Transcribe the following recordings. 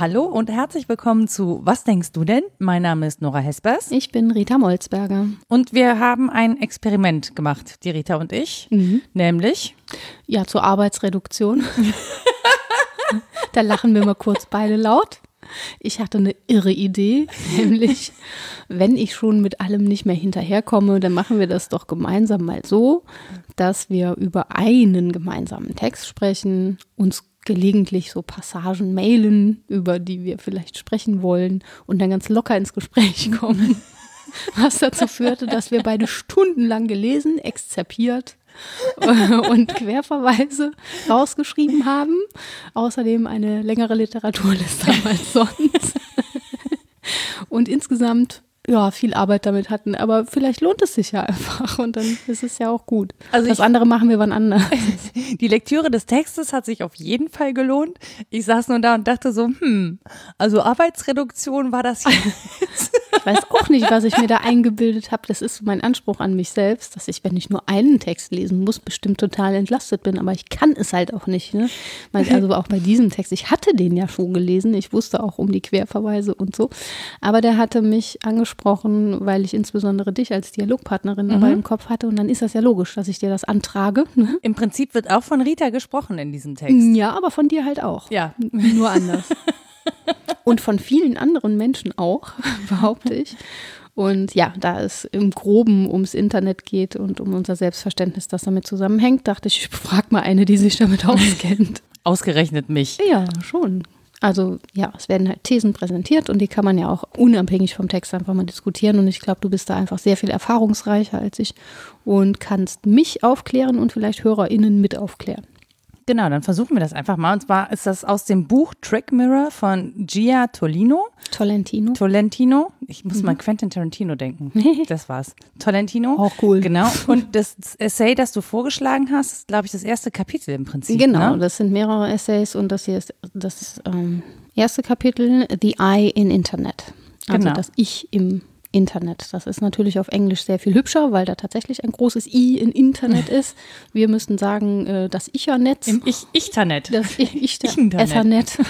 Hallo und herzlich willkommen zu Was denkst du denn? Mein Name ist Nora Hespers. Ich bin Rita Molzberger. Und wir haben ein Experiment gemacht, die Rita und ich. Mhm. Nämlich? Ja, zur Arbeitsreduktion. da lachen wir mal kurz beide laut. Ich hatte eine irre Idee, nämlich, wenn ich schon mit allem nicht mehr hinterherkomme, dann machen wir das doch gemeinsam mal so, dass wir über einen gemeinsamen Text sprechen, uns gelegentlich so Passagen mailen, über die wir vielleicht sprechen wollen und dann ganz locker ins Gespräch kommen. Was dazu führte, dass wir beide stundenlang gelesen, exzerpiert und Querverweise rausgeschrieben haben. Außerdem eine längere Literaturliste als sonst. Und insgesamt ja, viel Arbeit damit hatten. Aber vielleicht lohnt es sich ja einfach und dann ist es ja auch gut. Also das andere machen wir wann anders. Die Lektüre des Textes hat sich auf jeden Fall gelohnt. Ich saß nur da und dachte so, hm, also Arbeitsreduktion war das jetzt. Ich weiß auch nicht, was ich mir da eingebildet habe. Das ist mein Anspruch an mich selbst, dass ich, wenn ich nur einen Text lesen muss, bestimmt total entlastet bin. Aber ich kann es halt auch nicht. Ne? Also auch bei diesem Text. Ich hatte den ja schon gelesen. Ich wusste auch um die Querverweise und so. Aber der hatte mich angesprochen, weil ich insbesondere dich als Dialogpartnerin mhm. dabei im Kopf hatte. Und dann ist das ja logisch, dass ich dir das antrage. Im Prinzip wird auch von Rita gesprochen in diesem Text. Ja, aber von dir halt auch. Ja. Nur anders. Und von vielen anderen Menschen auch, behaupte ich. Und ja, da es im Groben ums Internet geht und um unser Selbstverständnis, das damit zusammenhängt, dachte ich, ich frage mal eine, die sich damit auskennt. Ausgerechnet mich. Ja, schon. Also ja, es werden halt Thesen präsentiert und die kann man ja auch unabhängig vom Text einfach mal diskutieren. Und ich glaube, du bist da einfach sehr viel erfahrungsreicher als ich und kannst mich aufklären und vielleicht HörerInnen mit aufklären. Genau, dann versuchen wir das einfach mal. Und zwar ist das aus dem Buch Trick Mirror von Gia Tolino. Tolentino. Tolentino. Ich muss mhm. mal Quentin Tarantino denken. Das war's. Tolentino. Auch cool. Genau. Und das Essay, das du vorgeschlagen hast, ist, glaube ich, das erste Kapitel im Prinzip. Genau, ne? das sind mehrere Essays und das hier ist das ähm, erste Kapitel, The I in Internet. Also genau. das Ich im Internet. Das ist natürlich auf Englisch sehr viel hübscher, weil da tatsächlich ein großes I in Internet ist. Wir müssten sagen, äh, das Ich-Netz. Im Ich Ichternet. Das Ich Ethernet.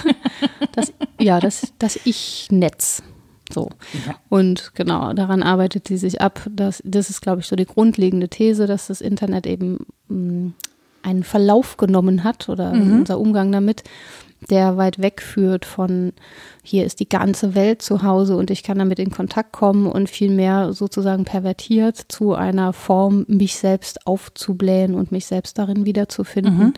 Das, ja, das, das Ich-Netz. So. Ja. Und genau, daran arbeitet sie sich ab. Das, das ist, glaube ich, so die grundlegende These, dass das Internet eben mh, mm, einen Verlauf genommen hat oder mhm. unser Umgang damit, der weit weg führt von hier ist die ganze Welt zu Hause und ich kann damit in Kontakt kommen und vielmehr sozusagen pervertiert zu einer Form, mich selbst aufzublähen und mich selbst darin wiederzufinden.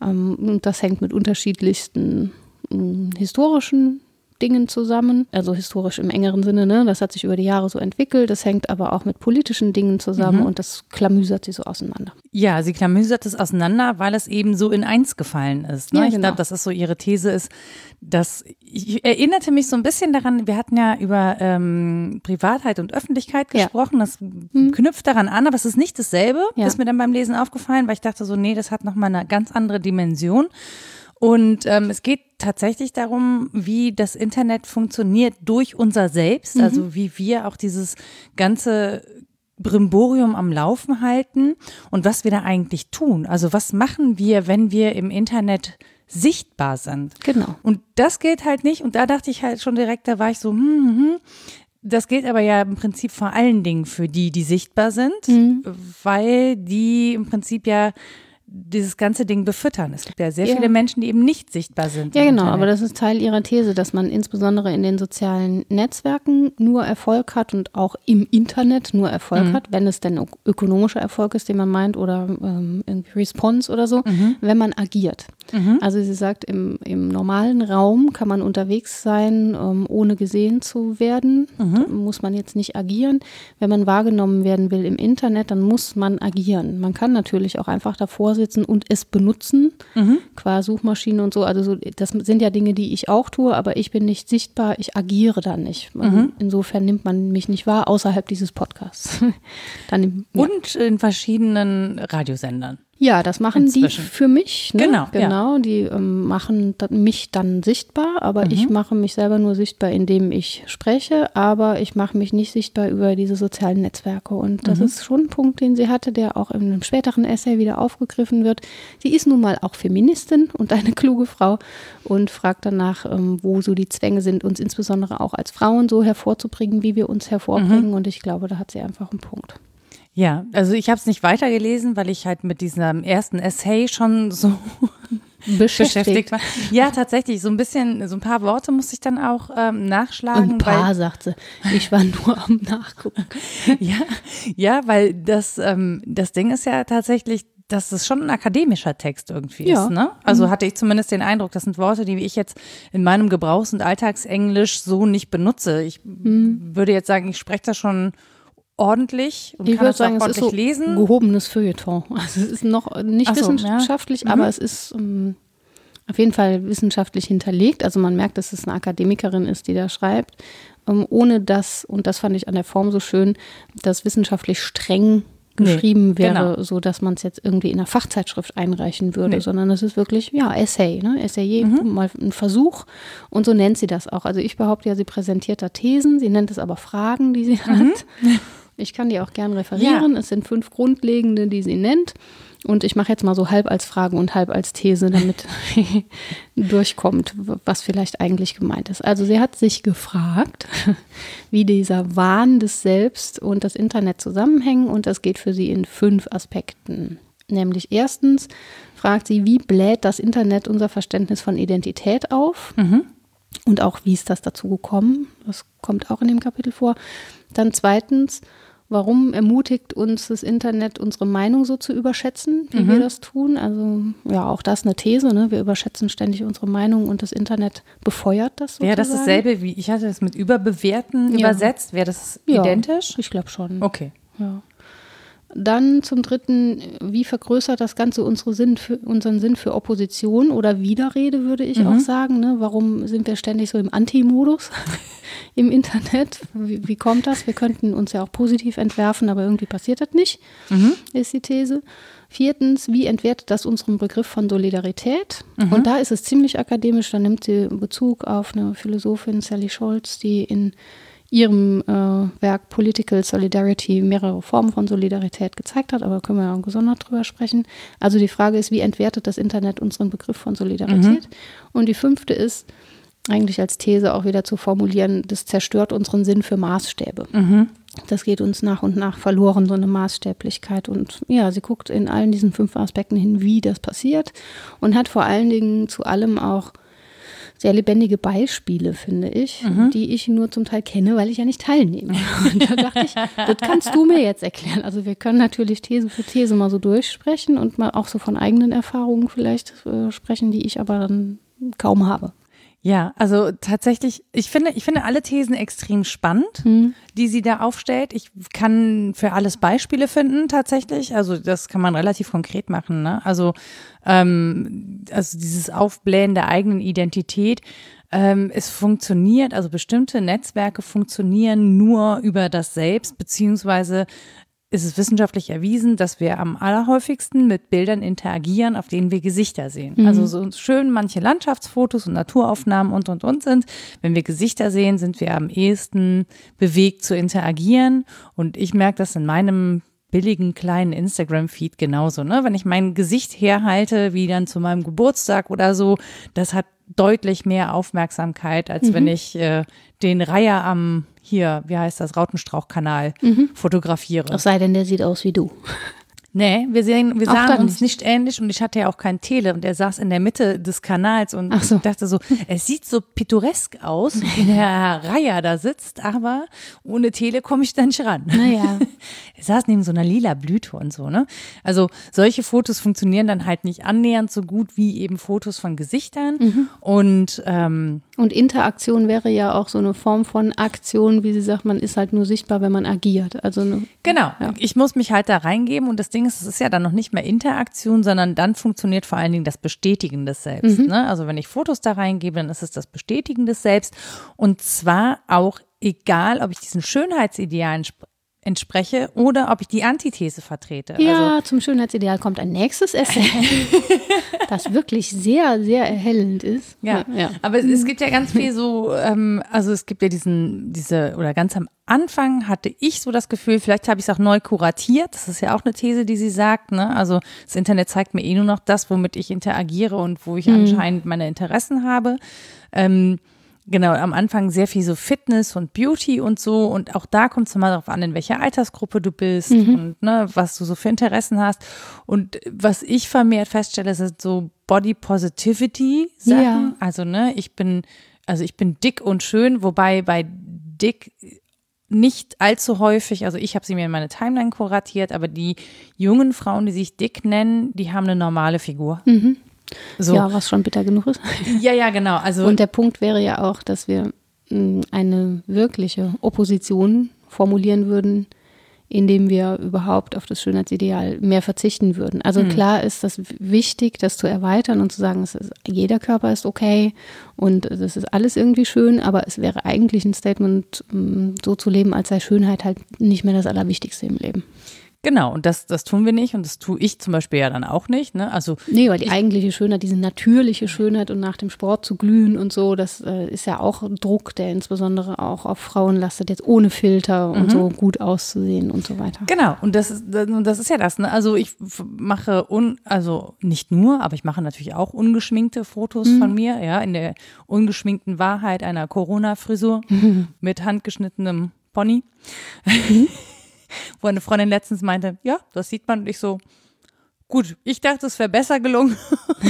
Mhm. und das hängt mit unterschiedlichsten hm, historischen Dingen zusammen, also historisch im engeren Sinne, ne? Das hat sich über die Jahre so entwickelt, das hängt aber auch mit politischen Dingen zusammen mhm. und das klamüsert sie so auseinander. Ja, sie klamüsert es auseinander, weil es eben so in eins gefallen ist. Ne? Ja, ich genau. glaube, das ist so ihre These ist, dass ich erinnerte mich so ein bisschen daran, wir hatten ja über ähm, Privatheit und Öffentlichkeit gesprochen, ja. das mhm. knüpft daran an, aber es ist nicht dasselbe, ja. ist mir dann beim Lesen aufgefallen, weil ich dachte so, nee, das hat nochmal eine ganz andere Dimension. Und ähm, es geht tatsächlich darum, wie das Internet funktioniert durch unser Selbst, mhm. also wie wir auch dieses ganze Brimborium am Laufen halten und was wir da eigentlich tun. Also was machen wir, wenn wir im Internet sichtbar sind? Genau. Und das geht halt nicht. Und da dachte ich halt schon direkt, da war ich so, hm, hm, hm. Das gilt aber ja im Prinzip vor allen Dingen für die, die sichtbar sind, mhm. weil die im Prinzip ja dieses ganze Ding befüttern. Es gibt ja sehr ja. viele Menschen, die eben nicht sichtbar sind. Ja, genau, Internet. aber das ist Teil ihrer These, dass man insbesondere in den sozialen Netzwerken nur Erfolg hat und auch im Internet nur Erfolg mhm. hat, wenn es denn ökonomischer Erfolg ist, den man meint, oder ähm, irgendwie Response oder so, mhm. wenn man agiert. Mhm. Also sie sagt, im, im normalen Raum kann man unterwegs sein, ähm, ohne gesehen zu werden. Mhm. Muss man jetzt nicht agieren. Wenn man wahrgenommen werden will im Internet, dann muss man agieren. Man kann natürlich auch einfach davor sitzen und es benutzen, mhm. qua Suchmaschine und so. Also so, das sind ja Dinge, die ich auch tue, aber ich bin nicht sichtbar, ich agiere da nicht. Mhm. Insofern nimmt man mich nicht wahr, außerhalb dieses Podcasts. Dann, ja. Und in verschiedenen Radiosendern. Ja, das machen Inzwischen. die für mich. Ne? Genau, Genau, die ähm, machen mich dann sichtbar, aber Mhm. ich mache mich selber nur sichtbar, indem ich spreche, aber ich mache mich nicht sichtbar über diese sozialen Netzwerke. Und das Mhm. ist schon ein Punkt, den sie hatte, der auch in einem späteren Essay wieder aufgegriffen wird. Sie ist nun mal auch Feministin und eine kluge Frau und fragt danach, ähm, wo so die Zwänge sind, uns insbesondere auch als Frauen so hervorzubringen, wie wir uns Mhm. hervorbringen. Und ich glaube, da hat sie einfach einen Punkt. Ja, also ich habe es nicht weitergelesen, weil ich halt mit diesem ersten Essay schon so beschäftigt war. Ja, tatsächlich, so ein bisschen, so ein paar Worte musste ich dann auch ähm, nachschlagen. Ein paar, weil, sagt sie. Ich war nur am Nachgucken. ja, ja, weil das, ähm, das Ding ist ja tatsächlich, dass es schon ein akademischer Text irgendwie Ja. ist. Ne? Also hatte ich zumindest den Eindruck, das sind Worte, die ich jetzt in meinem Gebrauchs- und Alltagsenglisch so nicht benutze. Ich würde jetzt sagen, ich spreche das schon ordentlich und Ich kann würde sagen, es ist ordentlich so lesen. gehobenes Feuilleton. Also es ist noch nicht so, ja. wissenschaftlich, Mhm. aber es ist ähm, auf jeden Fall wissenschaftlich hinterlegt. Also man merkt, dass es eine Akademikerin ist, die da schreibt, ähm, ohne dass, und das fand ich an der Form so schön, dass wissenschaftlich streng Nee, geschrieben wäre, genau. so dass man es jetzt irgendwie in einer Fachzeitschrift einreichen würde, Nee. sondern es ist wirklich, ja, Essay, ne? Essay, Mhm. mal ein Versuch. Und so nennt sie das auch. Also ich behaupte ja, sie präsentiert da Thesen, sie nennt es aber Fragen, die sie Mhm. hat. Ich kann die auch gern referieren. Es sind fünf grundlegende, die sie nennt. Und ich mache jetzt mal so halb als Frage und halb als These, damit durchkommt, was vielleicht eigentlich gemeint ist. Also sie hat sich gefragt, wie dieser Wahn des Selbst und das Internet zusammenhängen. Und das geht für sie in fünf Aspekten. Nämlich erstens fragt sie, wie bläht das Internet unser Verständnis von Identität auf? Und auch, wie ist das dazu gekommen? Das kommt auch in dem Kapitel vor. Dann zweitens, warum ermutigt uns das Internet, unsere Meinung so zu überschätzen, wie wir das tun? Also ja, auch das eine These. Ne? Wir überschätzen ständig unsere Meinung und das Internet befeuert das sozusagen. Wäre das dasselbe wie, ich hatte das mit überbewerten Ja. übersetzt, wäre das Ja, identisch? Ich glaube schon. Okay. Ja. Dann zum dritten, wie vergrößert das Ganze unsere Sinn für, unseren Sinn für Opposition oder Widerrede, würde ich auch sagen. Ne? Warum sind wir ständig so im Anti-Modus im Internet? Wie, wie kommt das? Wir könnten uns ja auch positiv entwerfen, aber irgendwie passiert das nicht, ist die These. Viertens, wie entwertet das unseren Begriff von Solidarität? Und da ist es ziemlich akademisch, da nimmt sie Bezug auf eine Philosophin, Sally Scholz, die in ihrem äh, Werk Political Solidarity mehrere Formen von Solidarität gezeigt hat, aber können wir ja gesondert drüber sprechen. Also die Frage ist, wie entwertet das Internet unseren Begriff von Solidarität? Und die fünfte ist, eigentlich als These auch wieder zu formulieren, das zerstört unseren Sinn für Maßstäbe. Das geht uns nach und nach verloren, so eine Maßstäblichkeit. Und ja, sie guckt in allen diesen fünf Aspekten hin, wie das passiert und hat vor allen Dingen zu allem auch sehr lebendige Beispiele, finde ich, die ich nur zum Teil kenne, weil ich ja nicht teilnehme. Und da dachte ich, das kannst du mir jetzt erklären. Also wir können natürlich These für These mal so durchsprechen und mal auch so von eigenen Erfahrungen vielleicht äh, sprechen, die ich aber dann kaum habe. Ja, also tatsächlich, ich finde, ich finde alle Thesen extrem spannend, die sie da aufstellt. Ich kann für alles Beispiele finden, tatsächlich. Also das kann man relativ konkret machen. Ne? Also, ähm, also dieses Aufblähen der eigenen Identität. Ähm, es funktioniert, also bestimmte Netzwerke funktionieren nur über das Selbst, beziehungsweise ist es wissenschaftlich erwiesen, dass wir am allerhäufigsten mit Bildern interagieren, auf denen wir Gesichter sehen. Also so schön manche Landschaftsfotos und Naturaufnahmen und, und, und sind. Wenn wir Gesichter sehen, sind wir am ehesten bewegt zu interagieren. Und ich merke das in meinem billigen kleinen Instagram-Feed genauso. Ne? Wenn ich mein Gesicht herhalte, wie dann zu meinem Geburtstag oder so, das hat deutlich mehr Aufmerksamkeit, als wenn ich äh, den Reiher am hier, wie heißt das, Rautenstrauchkanal fotografiere. Es sei denn, der sieht aus wie du. Nee, wir, sehen, wir sahen uns nicht ähnlich und ich hatte ja auch keinen Tele und er saß in der Mitte des Kanals und so. ich dachte so, es sieht so pittoresk aus, wie der Reiher da sitzt, aber ohne Tele komme ich da nicht ran. Naja. Er saß neben so einer lila Blüte und so, ne? Also solche Fotos funktionieren dann halt nicht annähernd so gut wie eben Fotos von Gesichtern Mhm. und ähm, Und Interaktion wäre ja auch so eine Form von Aktion, wie sie sagt, man ist halt nur sichtbar, wenn man agiert. Also eine, Genau, ich muss mich halt da reingeben und das Ding ist, es ist ja dann noch nicht mehr Interaktion, sondern dann funktioniert vor allen Dingen das Bestätigen des Selbst. Ne? Also wenn ich Fotos da reingebe, dann ist es das Bestätigen des Selbst und zwar auch egal, ob ich diesen Schönheitsidealen entspreche oder ob ich die Antithese vertrete. Ja, also, zum Schönheitsideal kommt ein nächstes Essay, das wirklich sehr, sehr erhellend ist. Ja, ja. aber es, es, gibt ja ganz viel so, ähm, also es gibt ja diesen, diese, oder ganz am Anfang hatte ich so das Gefühl, vielleicht habe ich es auch neu kuratiert. Das ist ja auch eine These, die sie sagt. Ne? Also das Internet zeigt mir eh nur noch das, womit ich interagiere und wo ich mhm. anscheinend meine Interessen habe. Ähm, genau, am Anfang sehr viel so Fitness und Beauty und so. Und auch da kommt es mal darauf an, in welcher Altersgruppe du bist mhm. und ne, was du so für Interessen hast. Und was ich vermehrt feststelle, sind so Body Positivity Sachen. Ja. Also, ne, ich bin, also ich bin dick und schön, wobei bei dick nicht allzu häufig, also ich habe sie mir in meine Timeline kuratiert, aber die jungen Frauen, die sich dick nennen, die haben eine normale Figur. Mhm. So. Ja, was schon bitter genug ist. Ja, ja, genau. Also Und der Punkt wäre ja auch, dass wir mm, eine wirkliche Opposition formulieren würden, indem wir überhaupt auf das Schönheitsideal mehr verzichten würden. Also mhm. klar ist das wichtig, das zu erweitern und zu sagen, ist, jeder Körper ist okay und das ist alles irgendwie schön, aber es wäre eigentlich ein Statement, mm, so zu leben, als sei Schönheit halt nicht mehr das Allerwichtigste im Leben. Genau, und das, das tun wir nicht und das tue ich zum Beispiel ja dann auch nicht. Ne? Also nee, weil die eigentliche Schönheit, diese natürliche Schönheit und nach dem Sport zu glühen und so, das äh, ist ja auch Druck, der insbesondere auch auf Frauen lastet, jetzt ohne Filter und mhm. so gut auszusehen und so weiter. Genau, und das ist, das ist ja das. Ne? Also ich mache, un, also nicht nur, aber ich mache natürlich auch ungeschminkte Fotos mhm. von mir, ja, in der ungeschminkten Wahrheit einer Corona-Frisur mhm. mit handgeschnittenem Pony. Wo eine Freundin letztens meinte, ja, das sieht man und ich so, gut, ich dachte, es wäre besser gelungen.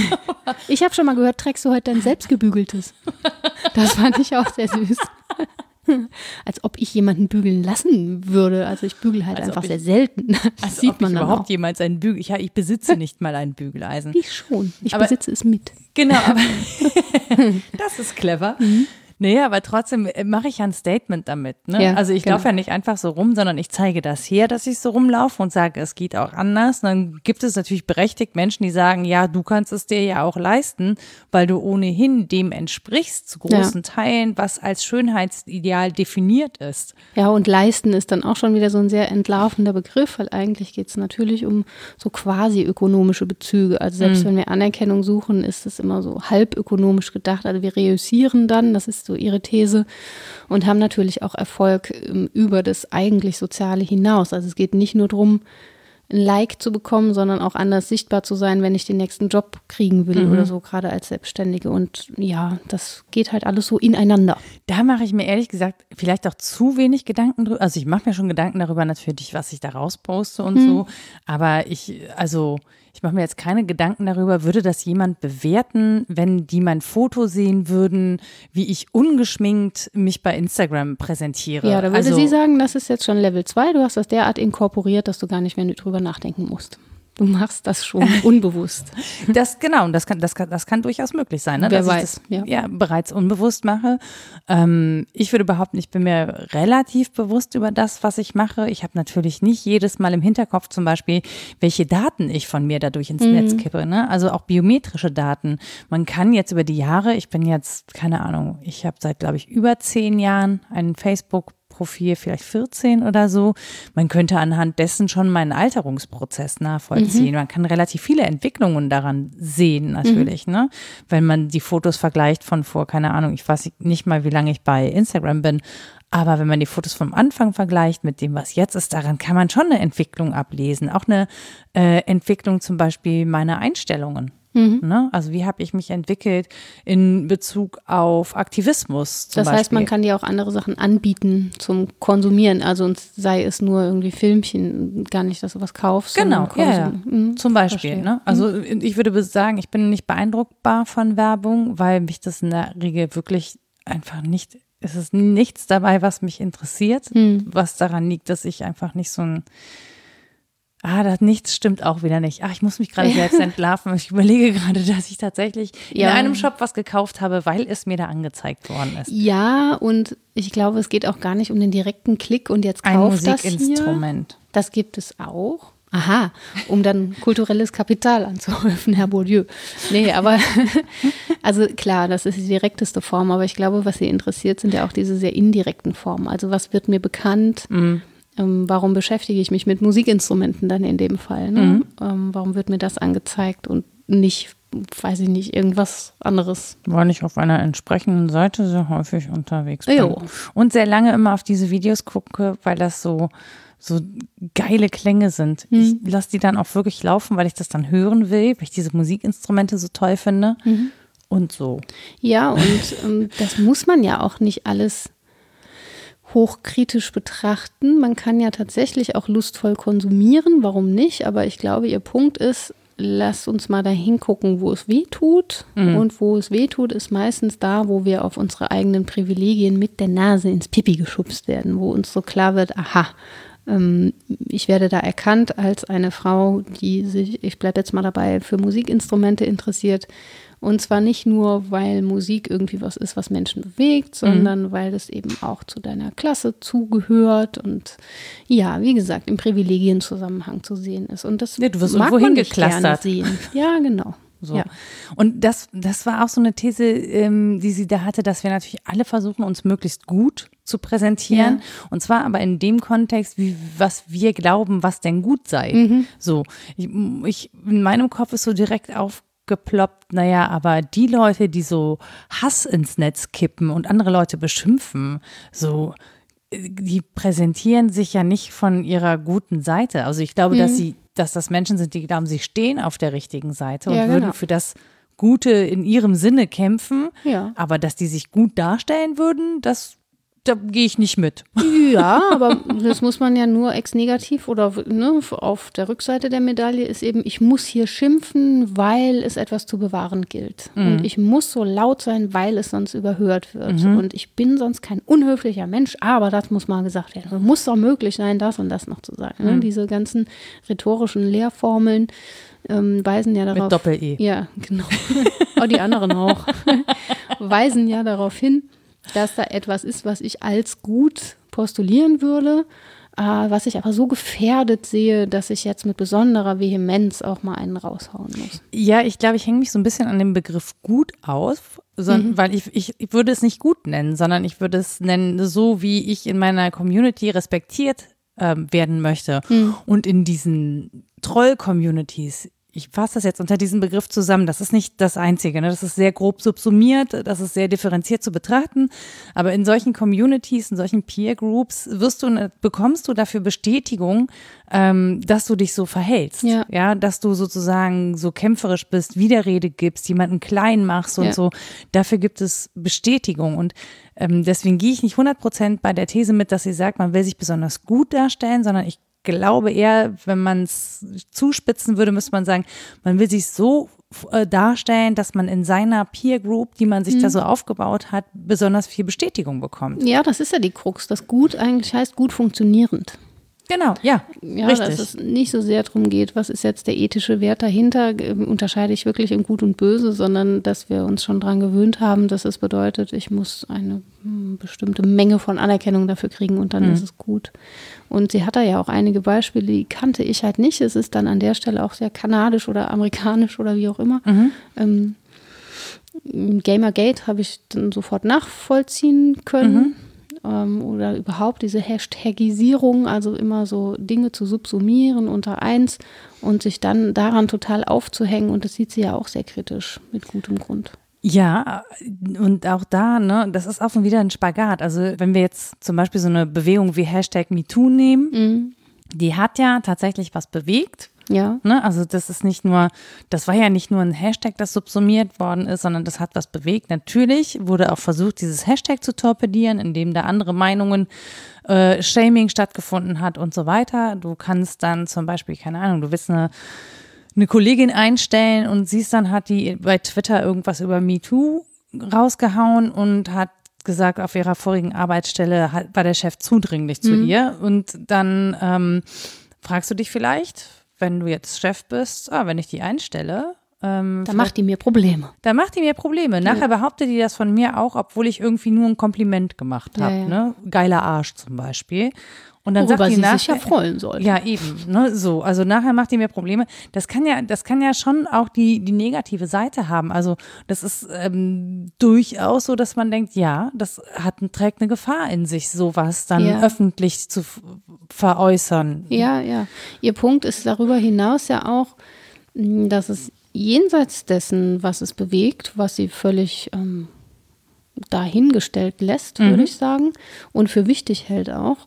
ich habe schon mal gehört, trägst du heute dein selbstgebügeltes? Das fand ich auch sehr süß. Als ob ich jemanden bügeln lassen würde. Also ich bügel halt als einfach sehr selten. Das sieht ob man ich überhaupt auch. jemals einen Bügel. Ich, ich besitze nicht mal ein Bügeleisen. Ich schon. Ich aber, besitze es mit. Genau, aber das ist clever. Mhm. Nee, aber trotzdem äh, mache ich ja ein Statement damit. Ne? Ja, also ich genau. laufe ja nicht einfach so rum, sondern ich zeige das hier, dass ich so rumlaufe und sage, es geht auch anders. Und dann gibt es natürlich berechtigt Menschen, die sagen, ja, du kannst es dir ja auch leisten, weil du ohnehin dem entsprichst zu großen ja. Teilen, was als Schönheitsideal definiert ist. Ja, und leisten ist dann auch schon wieder so ein sehr entlarvender Begriff, weil eigentlich geht es natürlich um so quasi ökonomische Bezüge. Also selbst mhm. wenn wir Anerkennung suchen, ist es immer so halb ökonomisch gedacht. Also wir reüssieren dann, das ist so ihre These und haben natürlich auch Erfolg ähm, über das eigentlich Soziale hinaus. Also es geht nicht nur darum, ein Like zu bekommen, sondern auch anders sichtbar zu sein, wenn ich den nächsten Job kriegen will mhm. oder so, gerade als Selbstständige. Und ja, das geht halt alles so ineinander. Da mache ich mir ehrlich gesagt vielleicht auch zu wenig Gedanken drüber. Also ich mache mir schon Gedanken darüber natürlich, was ich da rausposte und mhm. so. Aber ich, also ich mache mir jetzt keine Gedanken darüber, würde das jemand bewerten, wenn die mein Foto sehen würden, wie ich ungeschminkt mich bei Instagram präsentiere. Ja, da würde also, sie sagen, das ist jetzt schon Level 2, du hast das derart inkorporiert, dass du gar nicht mehr drüber nachdenken musst. Du machst das schon unbewusst. Das genau, und das kann, das kann, das kann durchaus möglich sein, ne? Wer dass weiß, ich das ja. ja bereits unbewusst mache. Ähm, ich würde behaupten, ich bin mir relativ bewusst über das, was ich mache. Ich habe natürlich nicht jedes Mal im Hinterkopf zum Beispiel, welche Daten ich von mir dadurch ins mhm. Netz kippe. Ne? Also auch biometrische Daten. Man kann jetzt über die Jahre, ich bin jetzt keine Ahnung, ich habe seit glaube ich über zehn Jahren einen Facebook Profil vielleicht 14 oder so. Man könnte anhand dessen schon meinen Alterungsprozess nachvollziehen. Mhm. Man kann relativ viele Entwicklungen daran sehen, natürlich, mhm. ne? Wenn man die Fotos vergleicht von vor, keine Ahnung, ich weiß nicht mal, wie lange ich bei Instagram bin, aber wenn man die Fotos vom Anfang vergleicht mit dem, was jetzt ist, daran kann man schon eine Entwicklung ablesen. Auch eine äh, Entwicklung zum Beispiel meiner Einstellungen. Mhm. Ne? Also wie habe ich mich entwickelt in Bezug auf Aktivismus? das heißt, man kann dir auch andere Sachen anbieten zum Konsumieren. Also sei es nur irgendwie Filmchen, gar nicht, dass du was kaufst. Genau, ja, ja. Mhm. zum Beispiel. Ne? Also mhm. ich würde sagen, ich bin nicht beeindruckbar von Werbung, weil mich das in der Regel wirklich einfach nicht es ist nichts dabei, was mich interessiert, mhm. was daran liegt, dass ich einfach nicht so ein Ah, das nichts stimmt auch wieder nicht. Ach, ich muss mich gerade selbst entlarven. Ich überlege gerade, dass ich tatsächlich ja. in einem Shop was gekauft habe, weil es mir da angezeigt worden ist. Ja, und ich glaube, es geht auch gar nicht um den direkten Klick und jetzt kauft das Ein Musikinstrument. Das gibt es auch. Aha, um dann kulturelles Kapital anzuhäufen, Herr Bourdieu. Nee, aber also klar, das ist die direkteste Form, aber ich glaube, was Sie interessiert, sind ja auch diese sehr indirekten Formen. Also was wird mir bekannt? Mhm ähm, warum beschäftige ich mich mit Musikinstrumenten dann in dem Fall? Ne? Mhm. Ähm, warum wird mir das angezeigt und nicht, weiß ich nicht, irgendwas anderes? Weil ich auf einer entsprechenden Seite sehr häufig unterwegs bin. Jo. Und sehr lange immer auf diese Videos gucke, weil das so so geile Klänge sind. Mhm. Ich lasse die dann auch wirklich laufen, weil ich das dann hören will, weil ich diese Musikinstrumente so toll finde. Mhm. Und so. Ja, und ähm, das muss man ja auch nicht alles hochkritisch betrachten. Man kann ja tatsächlich auch lustvoll konsumieren, warum nicht? Aber ich glaube, ihr Punkt ist, lasst uns mal dahin gucken, wo es weh tut. Mhm. Und wo es weh tut, ist meistens da, wo wir auf unsere eigenen Privilegien mit der Nase ins Pipi geschubst werden, wo uns so klar wird, aha, ähm, ich werde da erkannt als eine Frau, die sich, ich bleibe jetzt mal dabei, für Musikinstrumente interessiert und zwar nicht nur, weil Musik irgendwie was ist, was Menschen bewegt, sondern mhm. weil es eben auch zu deiner Klasse zugehört und ja, wie gesagt, im Privilegienzusammenhang zu sehen ist. Und das ja, du wirst mag man nicht gerne sehen. Ja, genau. So. Ja. Und das, das war auch so eine These, ähm, die sie da hatte, dass wir natürlich alle versuchen, uns möglichst gut zu präsentieren. Ja. Und zwar aber in dem Kontext, wie, was wir glauben, was denn gut sei. Mhm. So, ich, ich, in meinem Kopf ist so direkt auf geploppt, naja, aber die Leute, die so Hass ins Netz kippen und andere Leute beschimpfen, so, die präsentieren sich ja nicht von ihrer guten Seite. Also ich glaube, mhm. dass sie, dass das Menschen sind, die glauben, sie stehen auf der richtigen Seite und ja, würden genau. für das Gute in ihrem Sinne kämpfen. Ja. Aber dass die sich gut darstellen würden, das da gehe ich nicht mit. Ja, aber das muss man ja nur ex-negativ oder ne, auf der Rückseite der Medaille ist eben, ich muss hier schimpfen, weil es etwas zu bewahren gilt. Mhm. Und ich muss so laut sein, weil es sonst überhört wird. Mhm. Und ich bin sonst kein unhöflicher Mensch, aber das muss mal gesagt werden. Es muss doch möglich sein, das und das noch zu sagen. Ne? Mhm. Diese ganzen rhetorischen Lehrformeln ähm, weisen ja darauf. Mit Doppel-E. Ja, genau. oh, die anderen auch. weisen ja darauf hin, dass da etwas ist, was ich als gut postulieren würde, äh, was ich aber so gefährdet sehe, dass ich jetzt mit besonderer Vehemenz auch mal einen raushauen muss. Ja, ich glaube, ich hänge mich so ein bisschen an dem Begriff gut auf, sondern, mhm. weil ich, ich, ich würde es nicht gut nennen, sondern ich würde es nennen, so wie ich in meiner Community respektiert ähm, werden möchte. Mhm. Und in diesen Troll-Communities ich fasse das jetzt unter diesem Begriff zusammen. Das ist nicht das Einzige. Ne? Das ist sehr grob subsumiert, das ist sehr differenziert zu betrachten. Aber in solchen Communities, in solchen Peer Groups wirst du, bekommst du dafür Bestätigung, ähm, dass du dich so verhältst. Ja. ja, dass du sozusagen so kämpferisch bist, Widerrede gibst, jemanden klein machst und ja. so. Dafür gibt es Bestätigung. Und ähm, deswegen gehe ich nicht 100 Prozent bei der These mit, dass sie sagt, man will sich besonders gut darstellen, sondern ich glaube eher, wenn man es zuspitzen würde, müsste man sagen, man will sich so äh, darstellen, dass man in seiner Peer Group, die man sich mhm. da so aufgebaut hat, besonders viel Bestätigung bekommt. Ja, das ist ja die Krux. Das gut eigentlich heißt gut funktionierend. Genau, ja. Ja, richtig. dass es nicht so sehr darum geht, was ist jetzt der ethische Wert dahinter, unterscheide ich wirklich in Gut und Böse, sondern dass wir uns schon daran gewöhnt haben, dass es bedeutet, ich muss eine hm, bestimmte Menge von Anerkennung dafür kriegen und dann mhm. ist es gut. Und sie hat da ja auch einige Beispiele, die kannte ich halt nicht. Es ist dann an der Stelle auch sehr kanadisch oder amerikanisch oder wie auch immer. Mhm. Ähm, Gamergate habe ich dann sofort nachvollziehen können. Mhm ähm, oder überhaupt diese Hashtagisierung, also immer so Dinge zu subsumieren unter eins und sich dann daran total aufzuhängen. Und das sieht sie ja auch sehr kritisch mit gutem Grund. Ja, und auch da, ne, das ist auch schon wieder ein Spagat. Also wenn wir jetzt zum Beispiel so eine Bewegung wie Hashtag MeToo nehmen, mhm. Die hat ja tatsächlich was bewegt. Ja. Ne? Also das ist nicht nur, das war ja nicht nur ein Hashtag, das subsumiert worden ist, sondern das hat was bewegt. Natürlich wurde auch versucht, dieses Hashtag zu torpedieren, indem da andere Meinungen, äh, Shaming stattgefunden hat und so weiter. Du kannst dann zum Beispiel, keine Ahnung, du willst eine eine Kollegin einstellen und siehst dann, hat die bei Twitter irgendwas über MeToo rausgehauen und hat gesagt, auf ihrer vorigen Arbeitsstelle war der Chef zudringlich zu mhm. ihr. Und dann ähm, fragst du dich vielleicht, wenn du jetzt Chef bist, ah, wenn ich die einstelle, Ähm, da macht die mir Probleme. Da macht die mir Probleme. Nachher ja. behauptet die das von mir auch, obwohl ich irgendwie nur ein Kompliment gemacht habe. Ja, ja. ne? Geiler Arsch zum Beispiel. Und dann Worüber sagt die sie nach, sich ja freuen soll. Ja, eben. Ne, so. Also nachher macht die mir Probleme. Das kann ja, das kann ja schon auch die, die negative Seite haben. Also das ist ähm, durchaus so, dass man denkt, ja, das hat, trägt eine Gefahr in sich, sowas dann ja. öffentlich zu veräußern. Ja, ja. Ihr Punkt ist darüber hinaus ja auch, dass es jenseits dessen, was es bewegt, was sie völlig ähm, dahingestellt lässt, würde mhm. ich sagen, und für wichtig hält auch,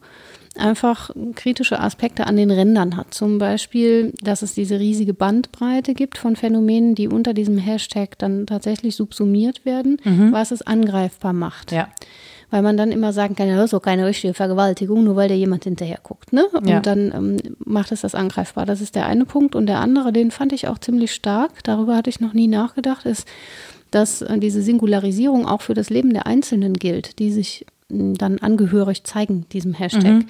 einfach kritische Aspekte an den Rändern hat. Zum Beispiel, dass es diese riesige Bandbreite gibt von Phänomenen, die unter diesem Hashtag dann tatsächlich subsumiert werden, mhm. was es angreifbar macht. Ja. Weil man dann immer sagen kann, ja, das ist doch keine richtige Vergewaltigung, nur weil da jemand hinterher guckt. Ne? Und ja. dann ähm, macht es das angreifbar. Das ist der eine Punkt. Und der andere, den fand ich auch ziemlich stark, darüber hatte ich noch nie nachgedacht, ist, dass äh, diese Singularisierung auch für das Leben der Einzelnen gilt, die sich dann angehörig zeigen, diesem Hashtag. Mhm.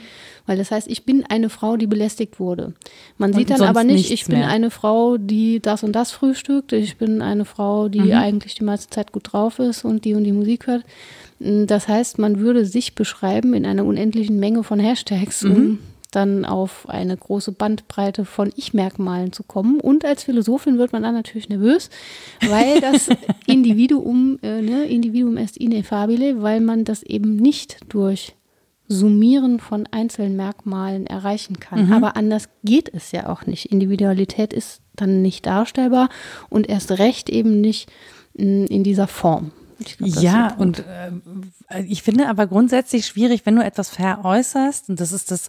Weil das heißt, ich bin eine Frau, die belästigt wurde. Man und sieht dann aber nicht, ich bin mehr. eine Frau, die das und das frühstückt, ich bin eine Frau, die mhm. eigentlich die meiste Zeit gut drauf ist und die und die Musik hört. Das heißt, man würde sich beschreiben in einer unendlichen Menge von Hashtags, um mhm dann auf eine große Bandbreite von Ich-Merkmalen zu kommen. Und als Philosophin wird man dann natürlich nervös, weil das Individuum, äh, ne, Individuum est ineffabile, weil man das eben nicht durch Summieren von einzelnen Merkmalen erreichen kann. Mhm. Aber anders geht es ja auch nicht. Individualität ist dann nicht darstellbar und erst recht eben nicht mm, in dieser Form. Glaub, ja, und äh, ich finde aber grundsätzlich schwierig, wenn du etwas veräußerst, und das ist das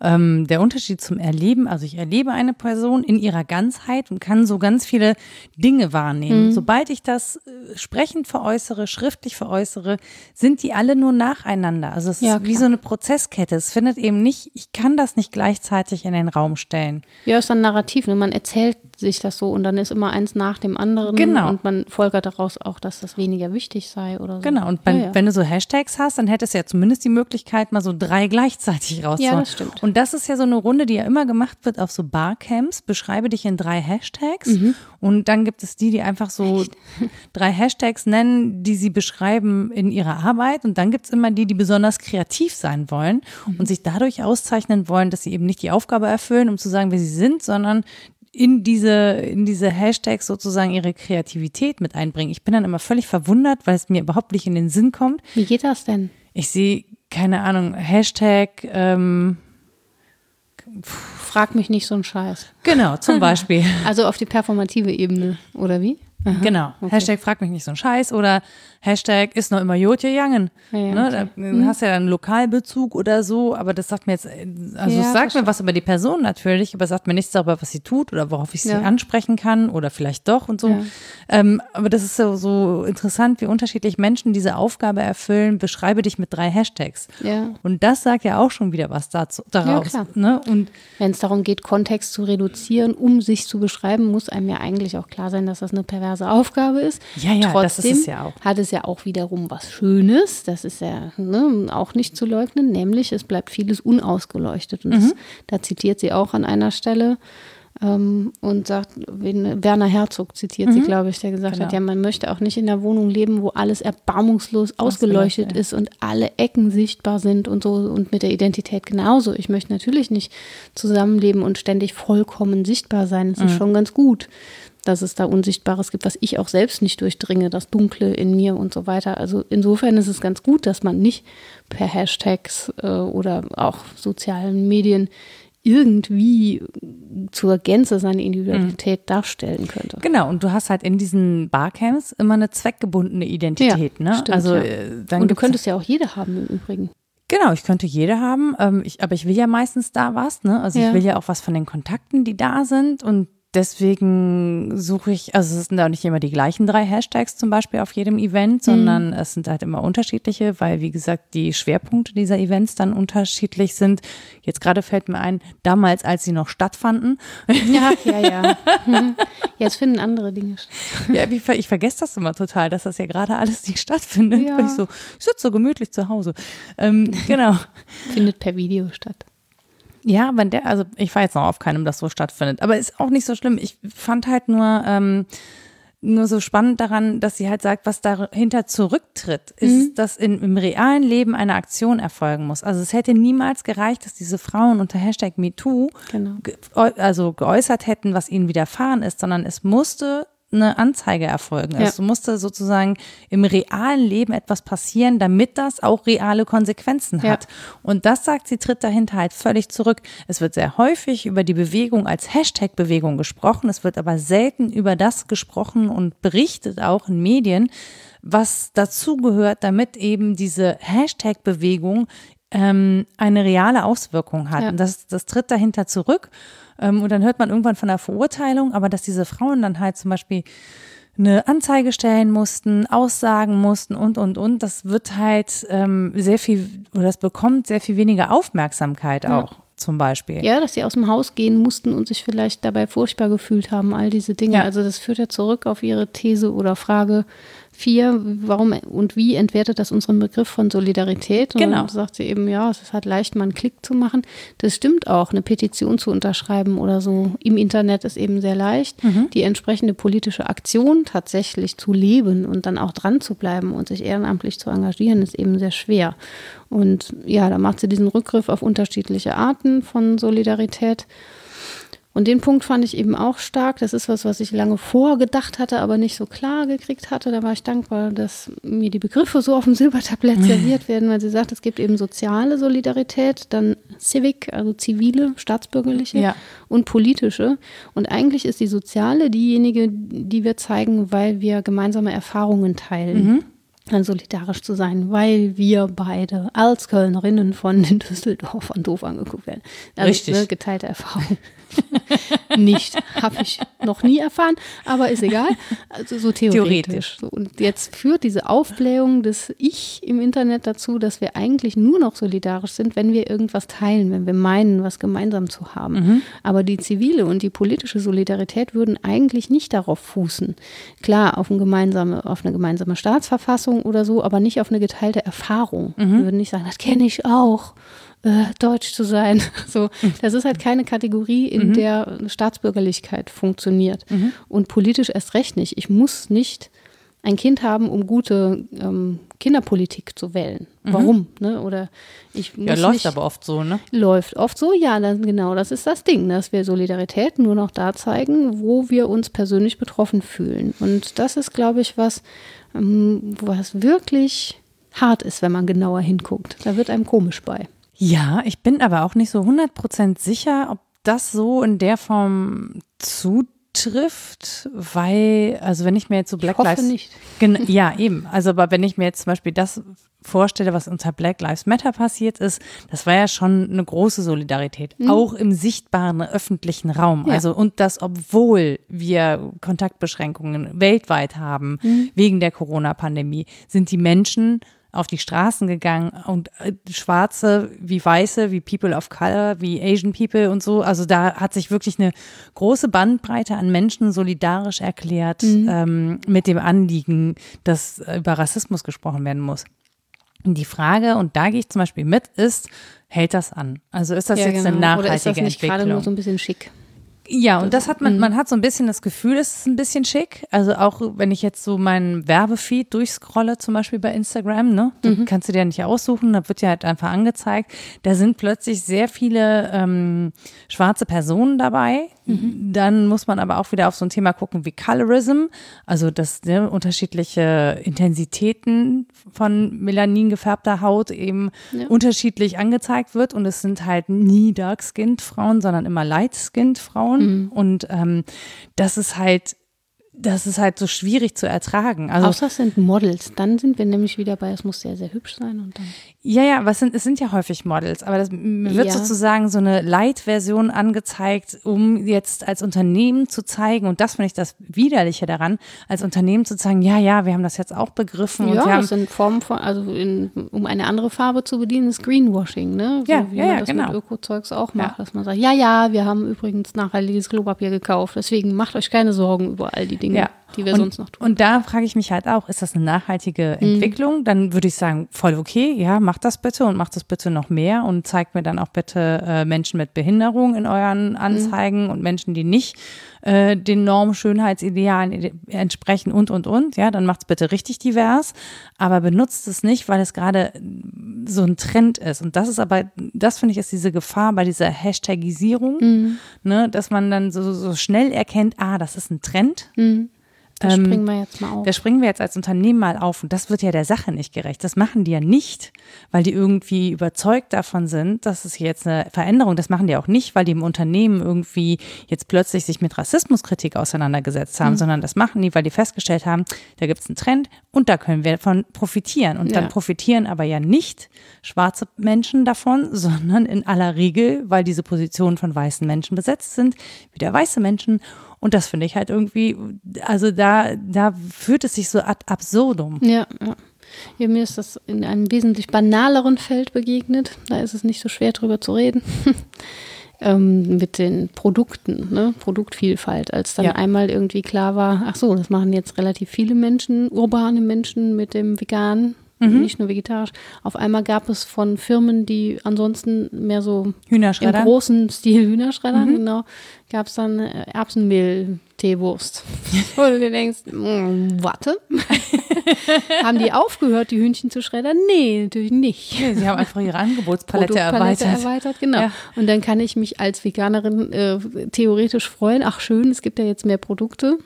ähm, der Unterschied zum Erleben, also ich erlebe eine Person in ihrer Ganzheit und kann so ganz viele Dinge wahrnehmen. Mhm. Sobald ich das äh, sprechend veräußere, schriftlich veräußere, sind die alle nur nacheinander. Also es ja, ist wie so eine Prozesskette. Es findet eben nicht, ich kann das nicht gleichzeitig in den Raum stellen. Ja, ist ein Narrativ. Ne? Man erzählt sich das so und dann ist immer eins nach dem anderen. Genau. Und man folgert daraus auch, dass das weniger wichtig sei oder so. Genau. Und wenn, ja, ja. wenn du so Hashtags hast, dann hättest du ja zumindest die Möglichkeit, mal so drei gleichzeitig rauszuholen. Ja, das stimmt. Und das ist ja so eine Runde, die ja immer gemacht wird auf so Barcamps. Beschreibe dich in drei Hashtags. Mhm. Und dann gibt es die, die einfach so Echt? drei Hashtags nennen, die sie beschreiben in ihrer Arbeit. Und dann gibt es immer die, die besonders kreativ sein wollen mhm. und sich dadurch auszeichnen wollen, dass sie eben nicht die Aufgabe erfüllen, um zu sagen, wer sie sind, sondern in diese, in diese Hashtags sozusagen ihre Kreativität mit einbringen. Ich bin dann immer völlig verwundert, weil es mir überhaupt nicht in den Sinn kommt. Wie geht das denn? Ich sehe, keine Ahnung, Hashtag, ähm, Frag mich nicht so ein Scheiß. Genau, zum Beispiel. Also auf die performative Ebene, oder wie? Aha, genau. Okay. Hashtag frag mich nicht so ein Scheiß oder Hashtag ist noch immer Jotje Jangen. Ja, ja, ne? Da mhm. hast ja dann Lokalbezug oder so, aber das sagt mir jetzt, also es sagt mir was über die Person natürlich, aber es sagt mir nichts darüber, was sie tut oder worauf ich sie ansprechen kann oder vielleicht doch und so. Ähm, aber das ist so, so interessant, wie unterschiedlich Menschen diese Aufgabe erfüllen. Beschreibe dich mit drei Hashtags. Und das sagt ja auch schon wieder was dazu, daraus. Ne? Und wenn es darum geht, Kontext zu reduzieren, um sich zu beschreiben, muss einem ja eigentlich auch klar sein, dass das eine perverse Aufgabe ist. Ja, ja, Trotzdem das ist es ja auch. Hat es ja auch wiederum was Schönes, das ist ja ne, auch nicht zu leugnen, nämlich es bleibt vieles unausgeleuchtet. Und mhm. das, da zitiert sie auch an einer Stelle ähm, und sagt, Werner Herzog zitiert mhm. sie, glaube ich, der gesagt genau. hat, ja, man möchte auch nicht in der Wohnung leben, wo alles erbarmungslos ausgeleuchtet ist und alle Ecken sichtbar sind und so und mit der Identität genauso. Ich möchte natürlich nicht zusammenleben und ständig vollkommen sichtbar sein. Das mhm. ist schon ganz gut dass es da Unsichtbares gibt, was ich auch selbst nicht durchdringe, das Dunkle in mir und so weiter. Also insofern ist es ganz gut, dass man nicht per Hashtags äh, oder auch sozialen Medien irgendwie zur Gänze seine Individualität mhm. darstellen könnte. Genau, und du hast halt in diesen Barcamps immer eine zweckgebundene Identität. Ja, ne? Stimmt, also, ja. Äh, dann und du könntest ja auch jede haben im Übrigen. Genau, ich könnte jede haben, ähm, ich, aber ich will ja meistens da was. Ne? Also ja. ich will ja auch was von den Kontakten, die da sind und deswegen suche ich, also es sind auch nicht immer die gleichen drei Hashtags zum Beispiel auf jedem Event, mhm. sondern mhm. es sind halt immer unterschiedliche, weil wie gesagt die Schwerpunkte dieser Events dann unterschiedlich sind. Jetzt gerade fällt mir ein, damals, als sie noch stattfanden. Ja, ja, ja. Jetzt finden andere Dinge statt. Ja, ich, ich vergesse das immer total, dass das ja gerade alles nicht stattfindet. Ja. ich so, ich sitze so gemütlich zu Hause. Ähm, genau. Findet per Video statt. Ja, wenn der, also ich jetzt noch auf keinem, das so stattfindet, aber ist auch nicht so schlimm. Ich fand halt nur, ähm, nur so spannend daran, dass sie halt sagt, was dahinter zurücktritt, ist, mhm. dass in, im realen Leben eine Aktion erfolgen muss. Also es hätte niemals gereicht, dass diese Frauen unter Hashtag MeToo genau. ge also geäußert hätten, was ihnen widerfahren ist, sondern es musste eine Anzeige erfolgen. Ja. Es musste sozusagen im realen Leben etwas passieren, damit das auch reale Konsequenzen hat. Ja. Und das sagt sie, tritt dahinter halt völlig zurück. Es wird sehr häufig über die Bewegung als Hashtag-Bewegung gesprochen. Es wird aber selten über das gesprochen und berichtet auch in Medien, was dazugehört, damit eben diese Hashtag-Bewegung ähm, eine reale Auswirkung hat. Ja. Und das, das tritt dahinter zurück. Ähm, und dann hört man irgendwann von der Verurteilung, aber dass diese Frauen dann halt zum Beispiel eine Anzeige stellen mussten, aussagen mussten und, und, und, das wird halt ähm, sehr viel, oder das bekommt sehr viel weniger Aufmerksamkeit auch. Ja. Zum Beispiel. Ja, dass sie aus dem Haus gehen mussten und sich vielleicht dabei furchtbar gefühlt haben, all diese Dinge. Ja. Also das führt ja zurück auf ihre These oder Frage, Vier, warum und wie entwertet das unseren Begriff von Solidarität? Und genau. dann sagt sie eben, ja, es ist halt leicht, mal einen Klick zu machen. Das stimmt auch. Eine Petition zu unterschreiben oder so im Internet ist eben sehr leicht. Mhm. Die entsprechende politische Aktion tatsächlich zu leben und dann auch dran zu bleiben und sich ehrenamtlich zu engagieren, ist eben sehr schwer. Und ja, da macht sie diesen Rückgriff auf unterschiedliche Arten von Solidarität. Und den Punkt fand ich eben auch stark. Das ist was, was ich lange vorgedacht hatte, aber nicht so klar gekriegt hatte. Da war ich dankbar, dass mir die Begriffe so auf dem Silbertablett serviert werden, weil sie sagt, es gibt eben soziale Solidarität, dann Civic, also zivile, staatsbürgerliche ja. und politische. Und eigentlich ist die soziale diejenige, die wir zeigen, weil wir gemeinsame Erfahrungen teilen. Mhm solidarisch zu sein, weil wir beide als Kölnerinnen von den Düsseldorfern doof angeguckt werden. Also, Richtig. Ne, geteilte Erfahrung. nicht. Habe ich noch nie erfahren, aber ist egal. Also so theoretisch. theoretisch. So, und jetzt führt diese Aufblähung des Ich im Internet dazu, dass wir eigentlich nur noch solidarisch sind, wenn wir irgendwas teilen, wenn wir meinen, was gemeinsam zu haben. Mhm. Aber die zivile und die politische Solidarität würden eigentlich nicht darauf fußen. Klar, auf, ein gemeinsame, auf eine gemeinsame Staatsverfassung oder so, aber nicht auf eine geteilte Erfahrung. Mhm. Wir würden nicht sagen, das kenne ich auch äh, deutsch zu sein. So, das ist halt keine Kategorie, in mhm. der Staatsbürgerlichkeit funktioniert. Mhm. Und politisch erst recht nicht. Ich muss nicht ein Kind haben, um gute ähm, Kinderpolitik zu wählen. Mhm. Warum? Ne? Oder ich muss ja, läuft nicht, aber oft so, ne? Läuft oft so, ja, dann, genau, das ist das Ding, dass wir Solidarität nur noch da zeigen, wo wir uns persönlich betroffen fühlen. Und das ist, glaube ich, was, ähm, was wirklich hart ist, wenn man genauer hinguckt. Da wird einem komisch bei. Ja, ich bin aber auch nicht so 100% sicher, ob das so in der Form zutrifft, weil, also wenn ich mir jetzt so Black ich hoffe Lives. nicht. ja, eben. Also, aber wenn ich mir jetzt zum Beispiel das vorstelle, was unter Black Lives Matter passiert ist, das war ja schon eine große Solidarität, mhm. auch im sichtbaren öffentlichen Raum. Ja. Also, und das, obwohl wir Kontaktbeschränkungen weltweit haben, mhm. wegen der Corona-Pandemie, sind die Menschen auf die Straßen gegangen und äh, Schwarze wie Weiße, wie People of Color, wie Asian People und so. Also da hat sich wirklich eine große Bandbreite an Menschen solidarisch erklärt mhm. ähm, mit dem Anliegen, dass über Rassismus gesprochen werden muss. Die Frage, und da gehe ich zum Beispiel mit, ist, hält das an? Also ist das ja, jetzt genau. eine nachhaltige Oder ist das nicht gerade nur so ein bisschen schick? Ja, und das hat man, mhm. man hat so ein bisschen das Gefühl, es ist ein bisschen schick. Also auch wenn ich jetzt so meinen Werbefeed durchscrolle, zum Beispiel bei Instagram, ne, mhm. kannst du dir ja nicht aussuchen, da wird ja halt einfach angezeigt. Da sind plötzlich sehr viele ähm, schwarze Personen dabei. Mhm. Dann muss man aber auch wieder auf so ein Thema gucken wie Colorism, also dass ne, unterschiedliche Intensitäten von Melanin gefärbter Haut eben ja. unterschiedlich angezeigt wird. Und es sind halt nie dark-skinned Frauen, sondern immer light-skinned Frauen. Frauen. Mhm. Und ähm, das ist halt das ist halt so schwierig zu ertragen. Also, Außer es sind Models. Dann sind wir nämlich wieder bei, es muss sehr, sehr hübsch sein. Und dann ja, ja, aber es sind, es sind ja häufig Models. Aber das wird ja. sozusagen so eine Light-Version angezeigt, um jetzt als Unternehmen zu zeigen, und das finde ich das Widerliche daran, als Unternehmen zu sagen, ja, ja, wir haben das jetzt auch begriffen. Ja, und wir das sind Formen von, also in, um eine andere Farbe zu bedienen, ist Greenwashing, ne? So ja, wie ja, man ja, das genau. mit Öko-Zeugs auch macht, ja. dass man sagt, ja, ja, wir haben übrigens nachhaltiges Klopapier gekauft, deswegen macht euch keine Sorgen über all die Dinge. Ja. Die wir und, sonst noch tun. Und da frage ich mich halt auch, ist das eine nachhaltige Mhm. Entwicklung? Dann würde ich sagen, voll okay, ja, macht das bitte und macht das bitte noch mehr und zeigt mir dann auch bitte äh, Menschen mit Behinderung in euren Anzeigen und Menschen, die nicht äh, den Norm Schönheitsidealen ide- entsprechen und und und, ja, dann macht es bitte richtig divers, aber benutzt es nicht, weil es gerade so ein Trend ist. Und das ist aber, das finde ich ist diese Gefahr bei dieser Hashtagisierung, ne, dass man dann so, so schnell erkennt, ah, das ist ein Trend, Da ähm, springen wir jetzt mal auf. da springen wir jetzt als Unternehmen mal auf und das wird ja der Sache nicht gerecht. Das machen die ja nicht, weil die irgendwie überzeugt davon sind, dass es jetzt eine Veränderung, das machen die auch nicht, weil die im Unternehmen irgendwie jetzt plötzlich sich mit Rassismuskritik auseinandergesetzt haben, sondern das machen die, weil die festgestellt haben, da gibt es einen Trend und da können wir davon profitieren. Und dann Ja. profitieren aber ja nicht schwarze Menschen davon, sondern in aller Regel, weil diese Positionen von weißen Menschen besetzt sind, wieder weiße Menschen. Und das finde ich halt irgendwie, also da, da führt es sich so ad absurdum. Ja, ja. ja. Mir ist das in einem wesentlich banaleren Feld begegnet. Da ist es nicht so schwer drüber zu reden. ähm, mit den Produkten, ne? Produktvielfalt, als dann Ja. einmal irgendwie klar war, ach so, das machen jetzt relativ viele Menschen, urbane Menschen mit dem Vegan, Mhm. nicht nur vegetarisch. Auf einmal gab es von Firmen, die ansonsten mehr so Hühnerschredder. im großen Stil Hühnerschreddern, Mhm. genau, gab es dann äh, Erbsenmehl-Teewurst. Wo du dir denkst, mm, warte. haben die aufgehört, die Hühnchen zu schreddern? Nee, natürlich nicht. Nee, Sie haben einfach ihre Angebotspalette erweitert. erweitert, genau. Ja. Und dann kann ich mich als Veganerin äh, theoretisch freuen, ach schön, es gibt ja jetzt mehr Produkte.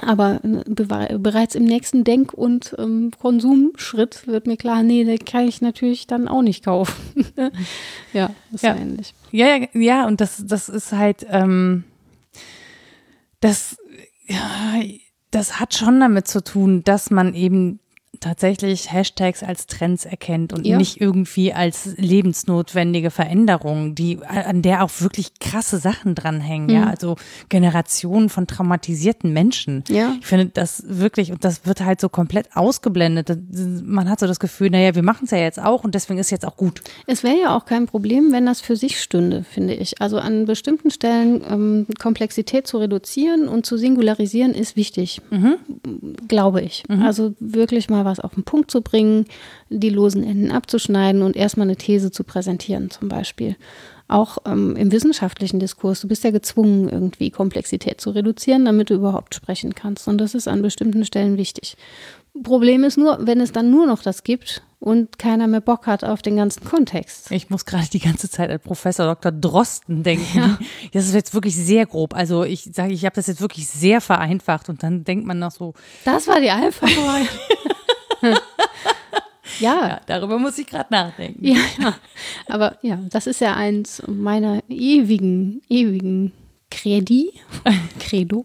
Aber äh, bereits im nächsten Denk- und ähm, Konsumschritt wird mir klar, nee, den kann ich natürlich dann auch nicht kaufen. ja, ist Ja. ja ähnlich. Ja, ja, ja, und das, das ist halt, ähm, das, ja, das hat schon damit zu tun, dass man eben tatsächlich Hashtags als Trends erkennt und Ja. nicht irgendwie als lebensnotwendige Veränderung, die an der auch wirklich krasse Sachen dranhängen, Mhm. ja, also Generationen von traumatisierten Menschen. Ja. Ich finde das wirklich, und das wird halt so komplett ausgeblendet. Man hat so das Gefühl, naja, wir machen es ja jetzt auch und deswegen ist jetzt auch gut. Es wäre ja auch kein Problem, wenn das für sich stünde, finde ich. Also an bestimmten Stellen ähm, Komplexität zu reduzieren und zu singularisieren ist wichtig, glaube ich. Also wirklich mal was auf den Punkt zu bringen, die losen Enden abzuschneiden und erstmal eine These zu präsentieren zum Beispiel. Auch ähm, im wissenschaftlichen Diskurs, du bist ja gezwungen, irgendwie Komplexität zu reduzieren, damit du überhaupt sprechen kannst. Und das ist an bestimmten Stellen wichtig. Problem ist nur, wenn es dann nur noch das gibt und keiner mehr Bock hat auf den ganzen Kontext. Ich muss gerade die ganze Zeit an Professor Dr. Drosten denken. Das ist jetzt wirklich sehr grob. Also ich sage, ich habe das jetzt wirklich sehr vereinfacht und dann denkt man noch so, Das war die einfache. ja, ja, darüber muss ich gerade nachdenken. ja, ja. Aber ja, das ist ja eins meiner ewigen, ewigen Credi, Credo,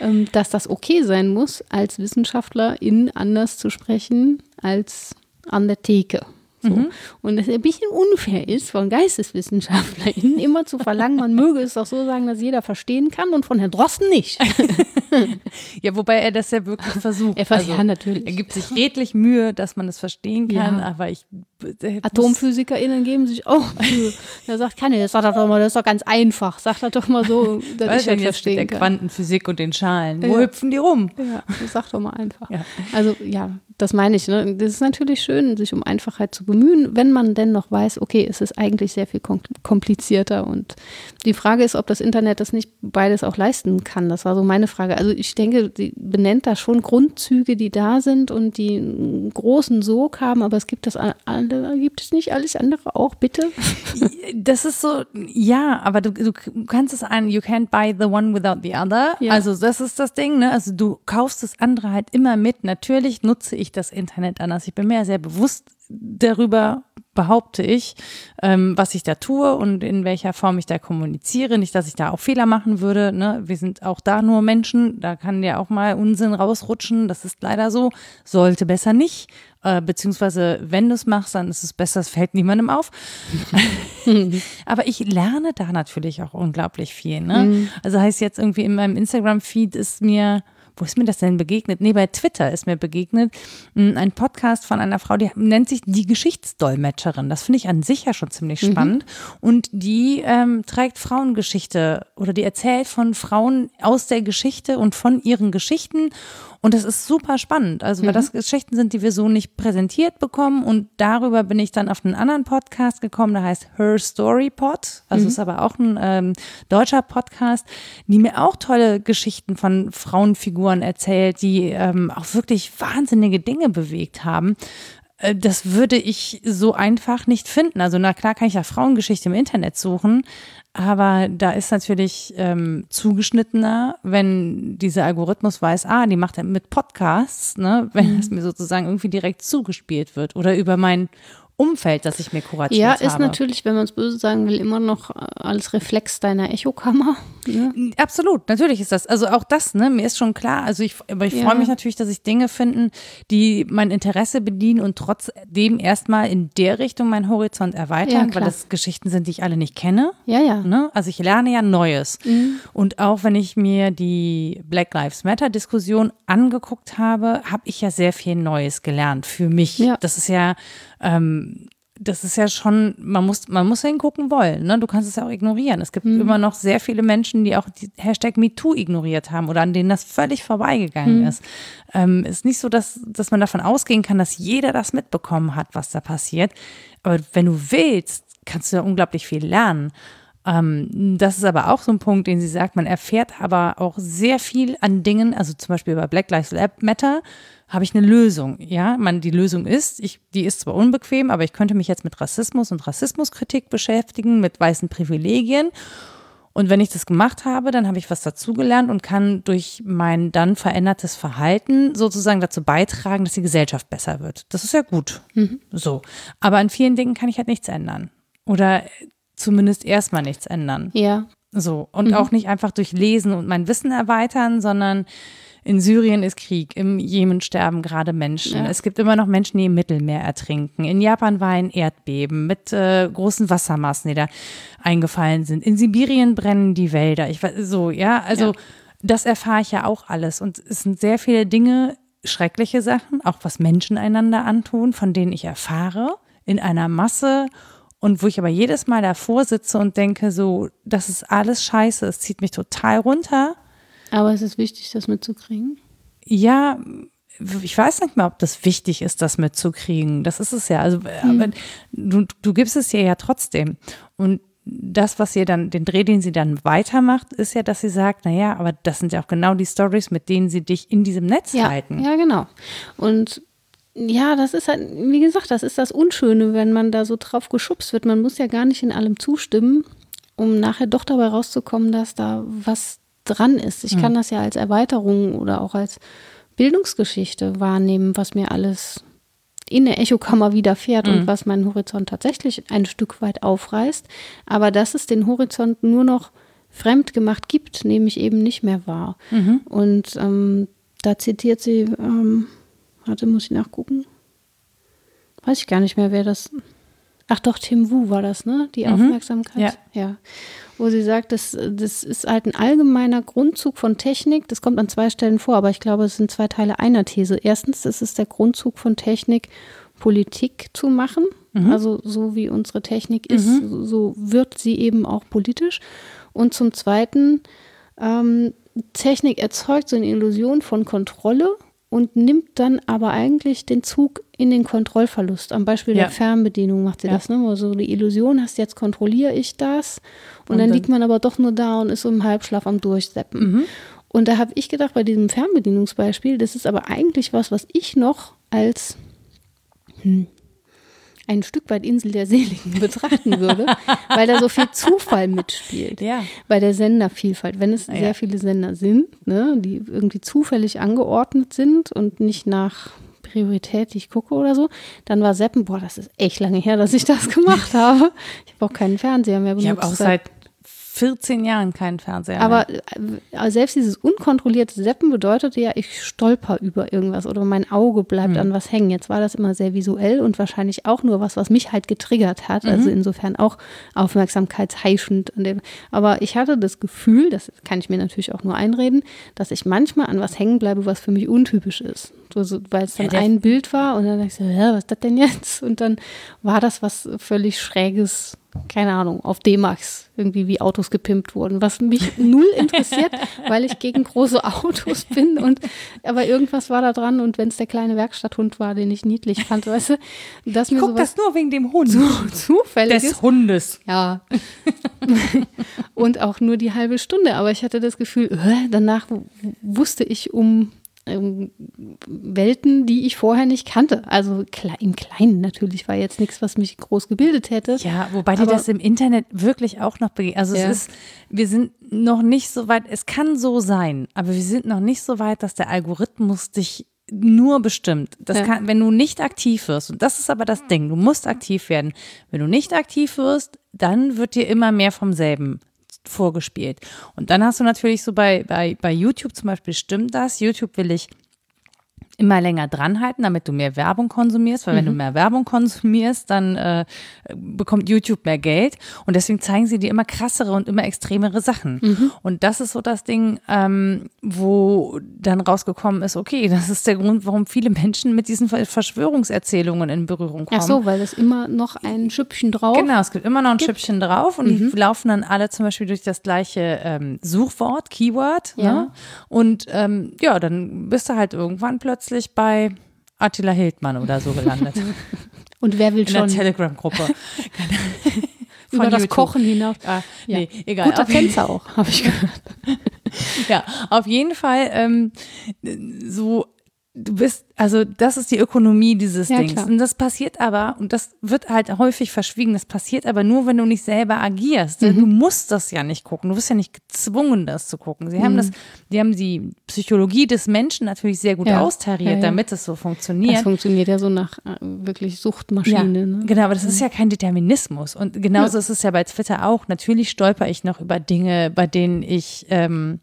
ähm, dass das okay sein muss, als Wissenschaftlerin anders zu sprechen als an der Theke. So. Und es ein bisschen unfair ist, von GeisteswissenschaftlerInnen immer zu verlangen, man möge es doch so sagen, dass jeder verstehen kann und von Herrn Drosten nicht. Ja, wobei er das ja wirklich versucht. Er vers- ja, natürlich. Er gibt sich redlich Mühe, dass man es verstehen kann, Ja. aber ich äh, AtomphysikerInnen geben sich auch Mühe. Da sagt keiner, das sagt er doch mal, das ist doch ganz einfach. Sagt er doch mal so, dass Was ich das jetzt mit verstehen der kann. Quantenphysik und den Schalen? Wo Ja. hüpfen die rum? Ja, das sag doch mal einfach. Also ja, das meine ich. Ne? Das ist natürlich schön, sich um Einfachheit zu bemühen, wenn man denn noch weiß, okay, es ist eigentlich sehr viel kom- komplizierter. Und die Frage ist, ob das Internet das nicht beides auch leisten kann. Das war so meine Frage. Also ich denke, sie benennt da schon Grundzüge, die da sind und die einen großen Sog haben, aber es gibt das andere, gibt es nicht alles andere auch, bitte? Das ist so, ja, aber du, du kannst es ein, you can't buy the one without the other. Ja. Also das ist das Ding, ne? Also du kaufst das andere halt immer mit. Natürlich nutze ich das Internet anders. Ich bin mir ja sehr bewusst darüber, behaupte ich, ähm, was ich da tue und in welcher Form ich da kommuniziere. Nicht, dass ich da auch Fehler machen würde. Ne? Wir sind auch da nur Menschen. Da kann ja auch mal Unsinn rausrutschen. Das ist leider so. Sollte besser nicht. Äh, beziehungsweise, wenn du es machst, dann ist es besser, es fällt niemandem auf. Aber ich lerne da natürlich auch unglaublich viel. Ne? Also heißt jetzt irgendwie in meinem Instagram-Feed ist mir wo ist mir das denn begegnet? Nee, bei Twitter ist mir begegnet ein Podcast von einer Frau, die nennt sich die Geschichtsdolmetscherin. Das finde ich an sich ja schon ziemlich mhm. spannend. Mhm. Und die ähm, trägt Frauengeschichte oder die erzählt von Frauen aus der Geschichte und von ihren Geschichten und das ist super spannend, also weil mhm. das Geschichten sind, die wir so nicht präsentiert bekommen. Und darüber bin ich dann auf einen anderen Podcast gekommen, der heißt Her Story Pod. Also mhm. ist aber auch ein ähm, deutscher Podcast, die mir auch tolle Geschichten von Frauenfiguren erzählt, die ähm, auch wirklich wahnsinnige Dinge bewegt haben das würde ich so einfach nicht finden. Also na klar kann ich ja Frauengeschichte im Internet suchen, aber da ist natürlich ähm, zugeschnittener, wenn dieser Algorithmus weiß, ah, die macht er mit Podcasts, ne, wenn mhm. es mir sozusagen irgendwie direkt zugespielt wird oder über mein Umfeld, das ich mir kuratiert habe. Ja, ist natürlich, wenn man es böse sagen will, immer noch äh, als Reflex deiner Echokammer. Ne? Absolut, natürlich ist das. Also auch das, ne, mir ist schon klar. Also ich, aber ich ja. freue mich natürlich, dass ich Dinge finden, die mein Interesse bedienen und trotzdem erstmal in der Richtung meinen Horizont erweitern, ja, weil das Geschichten sind, die ich alle nicht kenne. Ja, ja. Ne? Also ich lerne ja Neues. Mhm. Und auch wenn ich mir die Black Lives Matter Diskussion angeguckt habe, habe ich ja sehr viel Neues gelernt für mich. Ja. Das ist ja ähm, das ist ja schon, man muss, man muss hingucken wollen, ne? Du kannst es ja auch ignorieren. Es gibt mhm. immer noch sehr viele Menschen, die auch die Hashtag MeToo ignoriert haben oder an denen das völlig vorbeigegangen mhm. ist. Ähm, ist nicht so, dass, dass man davon ausgehen kann, dass jeder das mitbekommen hat, was da passiert. Aber wenn du willst, kannst du ja unglaublich viel lernen. Ähm, das ist aber auch so ein Punkt, den sie sagt. Man erfährt aber auch sehr viel an Dingen, also zum Beispiel bei Black Lives Matter habe ich eine Lösung. Ja, man, die Lösung ist, ich, die ist zwar unbequem, aber ich könnte mich jetzt mit Rassismus und Rassismuskritik beschäftigen, mit weißen Privilegien. Und wenn ich das gemacht habe, dann habe ich was dazugelernt und kann durch mein dann verändertes Verhalten sozusagen dazu beitragen, dass die Gesellschaft besser wird. Das ist ja gut. Mhm. So. Aber an vielen Dingen kann ich halt nichts ändern. Oder zumindest erstmal nichts ändern. Ja. So. Und mhm. auch nicht einfach durch Lesen und mein Wissen erweitern, sondern in Syrien ist Krieg, im Jemen sterben gerade Menschen. Ja. Es gibt immer noch Menschen, die im Mittelmeer ertrinken. In Japan war ein Erdbeben mit äh, großen Wassermassen, die da eingefallen sind. In Sibirien brennen die Wälder. Ich weiß so, ja, also ja. das erfahre ich ja auch alles. Und es sind sehr viele Dinge, schreckliche Sachen, auch was Menschen einander antun, von denen ich erfahre in einer Masse und wo ich aber jedes Mal davor sitze und denke, so, das ist alles scheiße, es zieht mich total runter. Aber es ist wichtig, das mitzukriegen? Ja, ich weiß nicht mal, ob das wichtig ist, das mitzukriegen. Das ist es ja. Also, hm. aber du, du gibst es ihr ja trotzdem. Und das, was ihr dann, den Dreh, den sie dann weitermacht, ist ja, dass sie sagt, naja, aber das sind ja auch genau die Stories, mit denen sie dich in diesem Netz ja, halten. Ja, genau. Und ja, das ist halt, wie gesagt, das ist das Unschöne, wenn man da so drauf geschubst wird. Man muss ja gar nicht in allem zustimmen, um nachher doch dabei rauszukommen, dass da was dran ist. Ich kann das ja als Erweiterung oder auch als Bildungsgeschichte wahrnehmen, was mir alles in der Echokammer widerfährt mhm. und was meinen Horizont tatsächlich ein Stück weit aufreißt. Aber dass es den Horizont nur noch fremd gemacht gibt, nehme ich eben nicht mehr wahr. Mhm. Und ähm, da zitiert sie, ähm, warte, muss ich nachgucken. Weiß ich gar nicht mehr, wer das. Ach doch, Tim Wu war das, ne? Die mhm. Aufmerksamkeit. Ja. ja wo sie sagt, das, das ist halt ein allgemeiner Grundzug von Technik. Das kommt an zwei Stellen vor, aber ich glaube, es sind zwei Teile einer These. Erstens, es ist der Grundzug von Technik, Politik zu machen. Mhm. Also so wie unsere Technik ist, mhm. so wird sie eben auch politisch. Und zum Zweiten, ähm, Technik erzeugt so eine Illusion von Kontrolle und nimmt dann aber eigentlich den Zug in den Kontrollverlust. Am Beispiel ja. der Fernbedienung macht sie ja. das, ne? Wo so die Illusion hast, jetzt kontrolliere ich das. Und, und dann, dann, liegt man aber doch nur da und ist so im Halbschlaf am Durchseppen. Mhm. Und da habe ich gedacht, bei diesem Fernbedienungsbeispiel, das ist aber eigentlich was, was ich noch als hm, ein Stück weit Insel der Seligen betrachten würde, weil da so viel Zufall mitspielt. Ja. Bei der Sendervielfalt. Wenn es ja. sehr viele Sender sind, ne, die irgendwie zufällig angeordnet sind und nicht nach Priorität, die ich gucke oder so, dann war Seppen, boah, das ist echt lange her, dass ich das gemacht habe. Ich habe auch keinen Fernseher mehr benutzt. Ich habe auch seit 14 Jahren keinen Fernseher Aber mehr. Äh, selbst dieses unkontrollierte Seppen bedeutete ja, ich stolper über irgendwas oder mein Auge bleibt mhm. an was hängen. Jetzt war das immer sehr visuell und wahrscheinlich auch nur was, was mich halt getriggert hat. Also mhm. Also insofern auch aufmerksamkeitsheischend. Aber ich hatte das Gefühl, das kann ich mir natürlich auch nur einreden, dass ich manchmal an was hängen bleibe, was für mich untypisch ist. So, weil es dann ja, ein Bild war und dann dachte ich so, ja, was ist das denn jetzt? Und dann war das was völlig Schräges keine Ahnung, auf D-Max irgendwie wie Autos gepimpt wurden, was mich null interessiert, weil ich gegen große Autos bin und aber irgendwas war da dran und wenn es der kleine Werkstatthund war, den ich niedlich fand, weißt du, dass ich mir guck das nur wegen dem Hund. So, zufällig des Hundes. Ja. und auch nur die halbe Stunde, aber ich hatte das Gefühl, danach wusste ich um ähm, Welten, die ich vorher nicht kannte. Also im Kleinen natürlich war jetzt nichts, was mich groß gebildet hätte. Ja, wobei dir das im Internet wirklich auch noch begegnet. Also ja. es ist, wir sind noch nicht so weit, es kann so sein, aber wir sind noch nicht so weit, dass der Algorithmus dich nur bestimmt. Das ja. kann, wenn du nicht aktiv wirst, und das ist aber das Ding, du musst aktiv werden. Wenn du nicht aktiv wirst, dann wird dir immer mehr vom selben vorgespielt. Und dann hast du natürlich so bei, bei, bei YouTube zum Beispiel, stimmt das? YouTube will ich immer länger dranhalten, damit du mehr Werbung konsumierst, weil mhm. wenn du mhm. mehr Werbung konsumierst, dann äh, bekommt YouTube mehr Geld und deswegen zeigen sie dir immer krassere und immer extremere Sachen. Mhm. Und das ist so das Ding, ähm, wo dann rausgekommen ist, okay, das ist der Grund, warum viele Menschen mit diesen Verschwörungserzählungen in Berührung kommen. Ach so, weil es immer noch ein Schüppchen drauf Genau, es gibt immer noch ein gibt. Schüppchen drauf und mhm. die laufen dann alle zum Beispiel durch das gleiche ähm, Suchwort, Keyword. Ja. Ne? Und ähm, ja, dann bist du halt irgendwann plötzlich plötzlich bei Attila Hildmann oder so gelandet. Und wer will In schon? In der Telegram-Gruppe. Über YouTube. das Kochen hinaus. Ah, ja. Nee, egal. Guter Tänzer auch, habe ich gehört. ja, auf jeden Fall ähm, so du bist, also das ist die Ökonomie dieses ja, Dings. Klar. Und das passiert aber, und das wird halt häufig verschwiegen, das passiert aber nur, wenn du nicht selber agierst. Mhm. Du musst das ja nicht gucken. Du bist ja nicht gezwungen, das zu gucken. Sie mhm. haben das, die haben die Psychologie des Menschen natürlich sehr gut ja. austariert, ja, damit es so funktioniert. Das funktioniert ja so nach äh, wirklich Suchtmaschine. Ne? Genau, aber das ist ja kein Determinismus. Und genauso ist es ja bei Twitter auch. Natürlich stolper ich noch über Dinge, bei denen ich ähm,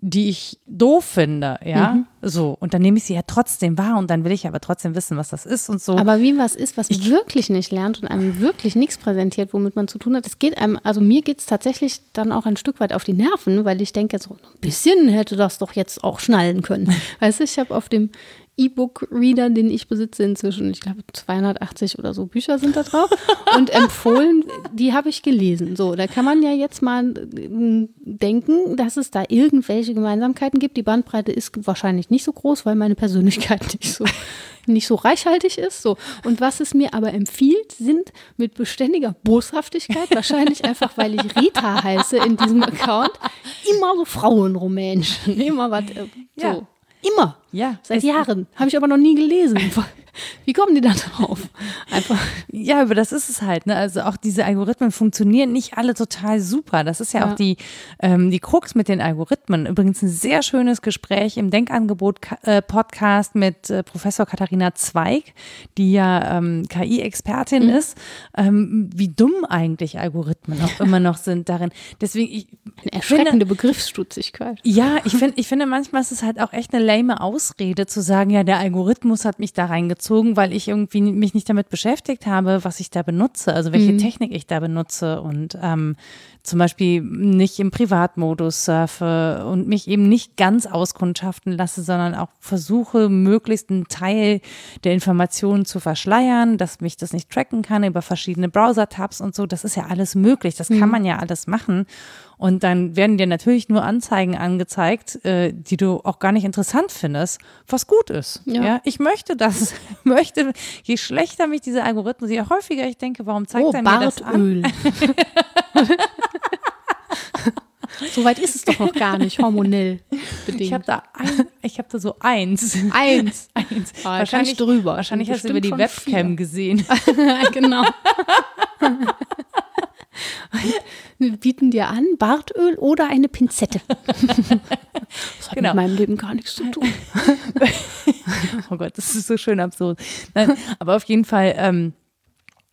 die ich doof finde, ja, mhm. so und dann nehme ich sie ja trotzdem wahr und dann will ich aber trotzdem wissen, was das ist und so. Aber wie was ist, was ich wirklich nicht lernt und einem wirklich nichts präsentiert, womit man zu tun hat, es geht einem, also mir geht es tatsächlich dann auch ein Stück weit auf die Nerven, weil ich denke, so ein bisschen hätte das doch jetzt auch schnallen können. weißt du, ich habe auf dem E-Book-Reader, den ich besitze inzwischen. Ich glaube, 280 oder so Bücher sind da drauf. Und empfohlen, die habe ich gelesen. So, da kann man ja jetzt mal äh, denken, dass es da irgendwelche Gemeinsamkeiten gibt. Die Bandbreite ist wahrscheinlich nicht so groß, weil meine Persönlichkeit nicht so, nicht so reichhaltig ist. So. Und was es mir aber empfiehlt, sind mit beständiger Boshaftigkeit, wahrscheinlich einfach, weil ich Rita heiße in diesem Account, immer so Frauenromänchen. Immer was, äh, so. Ja. Immer. Ja. Seit Jahren. Habe ich aber noch nie gelesen. Wie kommen die da drauf? Einfach. Ja, aber das ist es halt. Ne? Also auch diese Algorithmen funktionieren nicht alle total super. Das ist ja, ja. auch die, ähm, die Krux mit den Algorithmen. Übrigens ein sehr schönes Gespräch im Denkangebot-Podcast äh, mit äh, Professor Katharina Zweig, die ja ähm, KI-Expertin mhm. ist, ähm, wie dumm eigentlich Algorithmen auch immer noch sind darin. Deswegen, ich, eine erschreckende finde, Begriffsstutzigkeit. Ja, ich finde, ich finde manchmal ist es halt auch echt eine lame Ausrede zu sagen, ja, der Algorithmus hat mich da reingezogen, weil ich irgendwie mich nicht damit beschäftigt habe, was ich da benutze, also welche mhm. Technik ich da benutze und ähm, zum Beispiel nicht im Privatmodus surfe und mich eben nicht ganz auskundschaften lasse, sondern auch versuche, möglichst einen Teil der Informationen zu verschleiern, dass mich das nicht tracken kann über verschiedene Browser-Tabs und so. Das ist ja alles möglich. Das kann mhm. man ja alles machen. Und dann werden dir natürlich nur Anzeigen angezeigt, äh, die du auch gar nicht interessant findest, was gut ist. Ja, ja ich möchte das, möchte, je schlechter mich diese Algorithmus, je häufiger ich denke, warum zeigt oh, er mir Bartöl. das an? so weit ist es doch noch gar nicht hormonell bedingt. Ich habe da, ein, ich hab da so eins. Eins. eins. Oh, wahrscheinlich drüber. Wahrscheinlich hast du über die Webcam vier. gesehen. genau. Wir bieten dir an, Bartöl oder eine Pinzette. Das hat genau. mit meinem Leben gar nichts zu tun. oh Gott, das ist so schön absurd. Nein, aber auf jeden Fall ähm,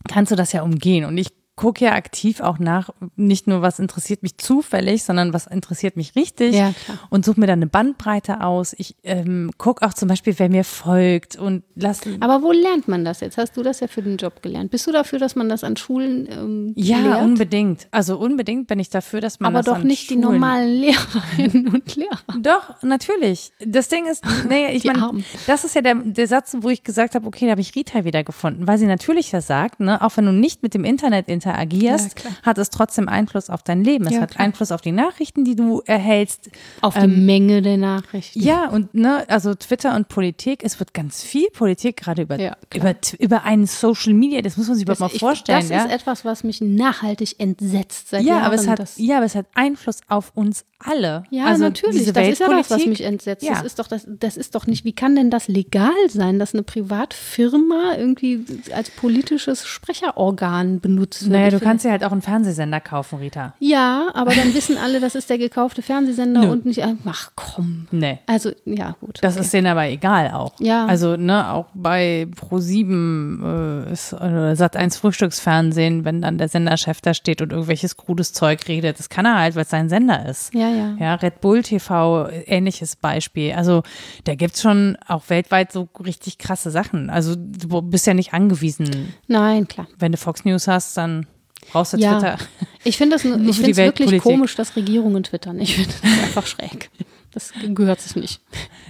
kannst du das ja umgehen. Und ich gucke ja aktiv auch nach, nicht nur was interessiert mich zufällig, sondern was interessiert mich richtig Ja, und suche mir dann eine Bandbreite aus. Ich ähm, gucke auch zum Beispiel, wer mir folgt und lass. Aber wo lernt man das jetzt? Hast du das ja für den Job gelernt? Bist du dafür, dass man das an Schulen ähm, Ja, lehrt? unbedingt. Also unbedingt bin ich dafür, dass man Aber das doch an nicht die Schulen- normalen Lehrerinnen und Lehrer. Doch, natürlich. Das Ding ist, nee, ich Die meine, das ist ja der, der Satz, wo ich gesagt habe, okay, da habe ich Rita wiedergefunden, weil sie natürlich ja sagt, ne, auch wenn du nicht mit dem Internet interagierst, Ja, hat es trotzdem Einfluss auf dein Leben. Es Ja, hat klar. Einfluss auf die Nachrichten, die du erhältst. Auf die Menge der Nachrichten. Ja, und ne, also Twitter und Politik, es wird ganz viel Politik gerade über, Ja, über, über einen Social Media, das muss man sich überhaupt mal ich, vorstellen. das ja? ist etwas, was mich nachhaltig entsetzt seit ja, Jahren. aber es hat, das, ja, aber es hat Einfluss auf uns alle. Ja, also natürlich. Das ist ja das, was mich entsetzt. Ja. Das ist doch das, das ist doch nicht. Wie kann denn das legal sein, dass eine Privatfirma irgendwie als politisches Sprecherorgan benutzt wird? Naja, du kannst dir halt auch einen Fernsehsender kaufen, Rita. Ja, aber dann wissen alle, das ist der gekaufte Fernsehsender Nö. und nicht. Ach komm. Nee. Also ja gut. Das okay. ist denen aber egal auch. Ja. Also, ne, auch bei Pro7 äh, ist, oder Sat1 Frühstücksfernsehen, wenn dann der Senderchef da steht und irgendwelches krudes Zeug redet, das kann er halt, weil es sein Sender ist. Ja, ja. Ja, Red Bull TV, ähnliches Beispiel. Also, da gibt's schon auch weltweit so richtig krasse Sachen. Also, du bist ja nicht angewiesen. Nein, klar. Wenn du Fox News hast, dann brauchst du Ja. Twitter. Ich finde es wirklich komisch, dass Regierungen twittern. Ich finde das einfach schräg. Das gehört sich nicht.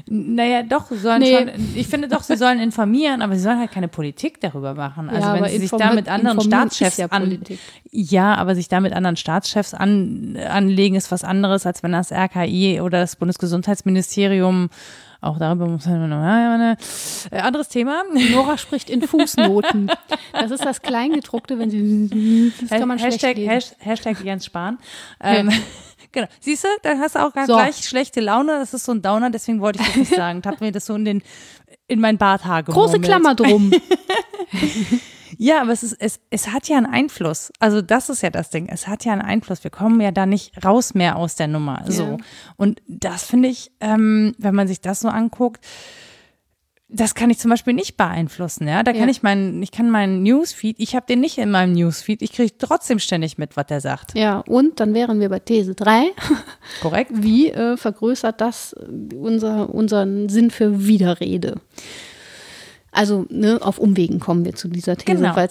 Naja, doch, sollen Nee. schon, ich finde doch, sie sollen informieren, aber sie sollen halt keine Politik darüber machen. Also Ja, wenn sie sich da mit anderen Staatschefs ja an, ja, aber sich da mit anderen Staatschefs an, anlegen, ist was anderes, als wenn das RKI oder das Bundesgesundheitsministerium auch darüber muss man noch, ja, ja, äh, anderes Thema. Nora spricht in Fußnoten. Das ist das Kleingedruckte, wenn sie. Das kann man schlecht Hashtag, lesen. Hashtag, Hashtag Jens Spahn. Ähm, genau. Siehst du, dann hast du auch ganz So. gleich schlechte Laune. Das ist so ein Downer, deswegen wollte ich das nicht sagen. Ich habe mir das so in den in mein Barthaar Große. Klammer drum. Ja, aber es, ist, es, es hat ja einen Einfluss. Also das ist ja das Ding. Es hat ja einen Einfluss. Wir kommen ja da nicht raus mehr aus der Nummer. So. Ja. Und das finde ich, ähm, wenn man sich das so anguckt, das kann ich zum Beispiel nicht beeinflussen. Ja, da kann Ja. ich meinen, ich kann meinen Newsfeed, ich habe den nicht in meinem Newsfeed. Ich kriege trotzdem ständig mit, was der sagt. Ja, und dann wären wir bei These 3. Korrekt? Wie äh, vergrößert das unser, unseren Sinn für Widerrede? Also ne, auf Umwegen kommen wir zu dieser These, Genau. weil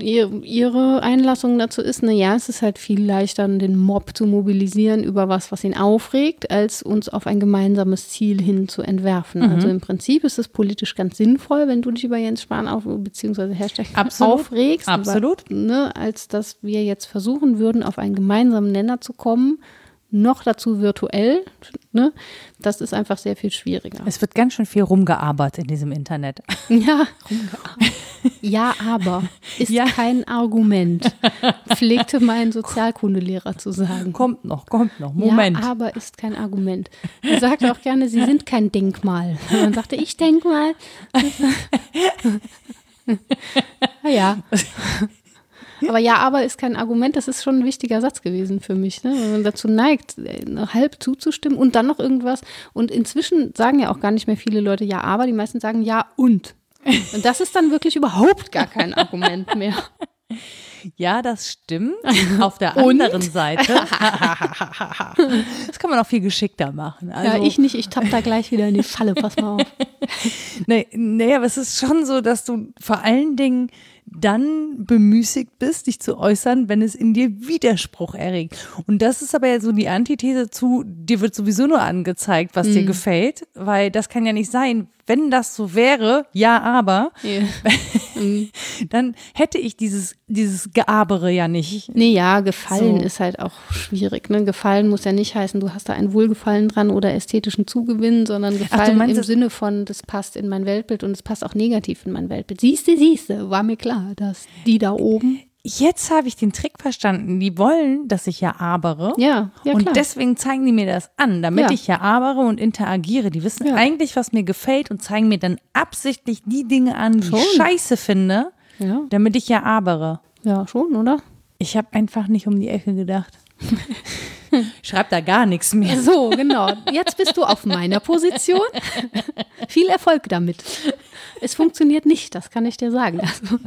ihr, ihre Einlassung dazu ist, ne, ja, es ist halt viel leichter, den Mob zu mobilisieren über was, was ihn aufregt, als uns auf ein gemeinsames Ziel hin zu entwerfen. Mhm. Also im Prinzip ist es politisch ganz sinnvoll, wenn du dich über Jens Spahn auf, beziehungsweise Hashtag Absolut. aufregst, Absolut. Aber, ne, als dass wir jetzt versuchen würden, auf einen gemeinsamen Nenner zu kommen, noch dazu virtuell, ne, das ist einfach sehr viel schwieriger. Es wird ganz schön viel rumgearbeitet in diesem Internet. Ja, ja, aber ist Ja. kein Argument, pflegte mein Sozialkundelehrer zu sagen. Kommt noch, kommt noch. Moment. Ja, aber ist kein Argument. Er sagte auch gerne, sie sind kein Denkmal. Und dann sagte ich Denkmal. Ja. Aber ja, aber ist kein Argument, das ist schon ein wichtiger Satz gewesen für mich, ne? wenn man dazu neigt, äh, halb zuzustimmen und dann noch irgendwas. Und inzwischen sagen ja auch gar nicht mehr viele Leute ja, aber die meisten sagen ja und. Und das ist dann wirklich überhaupt gar kein Argument mehr. Ja, das stimmt. Auf der Und? anderen Seite. das kann man auch viel geschickter machen. Also, ja, ich nicht, ich tapp da gleich wieder in die Falle, pass mal auf. Nee, nee, aber es ist schon so, dass du vor allen Dingen dann bemüßigt bist, dich zu äußern, wenn es in dir Widerspruch erregt. Und das ist aber ja so die Antithese zu, dir wird sowieso nur angezeigt, was Mhm. dir gefällt, weil das kann ja nicht sein. Wenn das so wäre, ja, aber, Ja. dann hätte ich dieses, dieses Geabere ja nicht. Nee, ja, Gefallen So. ist halt auch schwierig. Ne? Gefallen muss ja nicht heißen, du hast da ein Wohlgefallen dran oder ästhetischen Zugewinn, sondern Gefallen meinst im Sinne von, das passt in mein Weltbild und es passt auch negativ in mein Weltbild. Siehste, siehste, war mir klar, dass die da oben. Jetzt habe ich den Trick verstanden. Die wollen, dass ich ja abere. Ja, ja und klar. deswegen zeigen die mir das an, damit Ja. ich ja abere und interagiere. Die wissen Ja. eigentlich, was mir gefällt und zeigen mir dann absichtlich die Dinge an, die Schon. ich scheiße finde, ja, damit ich ja abere. ja, schon, oder? Ich habe einfach nicht um die Ecke gedacht. Schreib da gar nichts mehr. So, genau. Jetzt bist du auf meiner Position. Viel Erfolg damit. Es funktioniert nicht, das kann ich dir sagen. Also,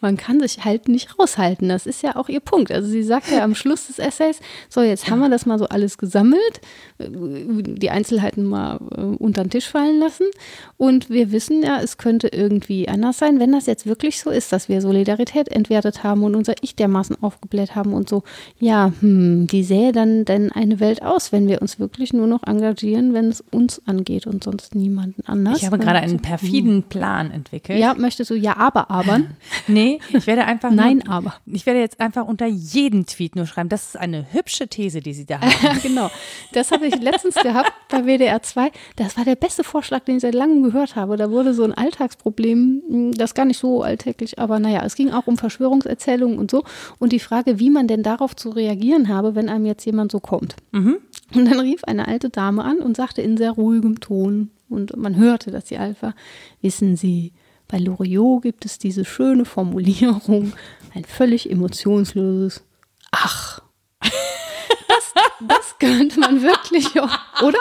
man kann sich halt nicht raushalten. Das ist ja auch ihr Punkt. Also sie sagt ja am Schluss des Essays, so jetzt haben wir das mal so alles gesammelt, die Einzelheiten mal äh, unter den Tisch fallen lassen und wir wissen ja, es könnte irgendwie anders sein, wenn das jetzt wirklich so ist, dass wir Solidarität entwertet haben und unser Ich dermaßen aufgebläht haben und so. Ja, hm, wie sähe dann denn eine Welt aus, wenn wir uns wirklich nur noch engagieren, wenn es uns angeht und sonst niemanden anders? Ich habe gerade einen perfiden Plan entwickelt. Ja, möchtest du ja, aber, aber? nee, ich werde einfach. Nein, nur, aber. Ich werde jetzt einfach unter jeden Tweet nur schreiben. Das ist eine hübsche These, die Sie da haben. genau. Das habe ich letztens gehabt bei WDR 2. Das war der beste Vorschlag, den ich seit langem gehört habe. Da wurde so ein Alltagsproblem, hm, das gar nicht so alltäglich, aber naja, es ging auch um Verschwörungserzählungen und so. Und die Frage, wie man denn darauf zu reagieren habe, wenn einem jetzt jemand so kommt. Mhm. Und dann rief eine alte Dame an und sagte in sehr ruhigem Ton, und man hörte, dass sie alt war, wissen Sie, bei Loriot gibt es diese schöne Formulierung, ein völlig emotionsloses Ach. Das, das könnte man wirklich, oder?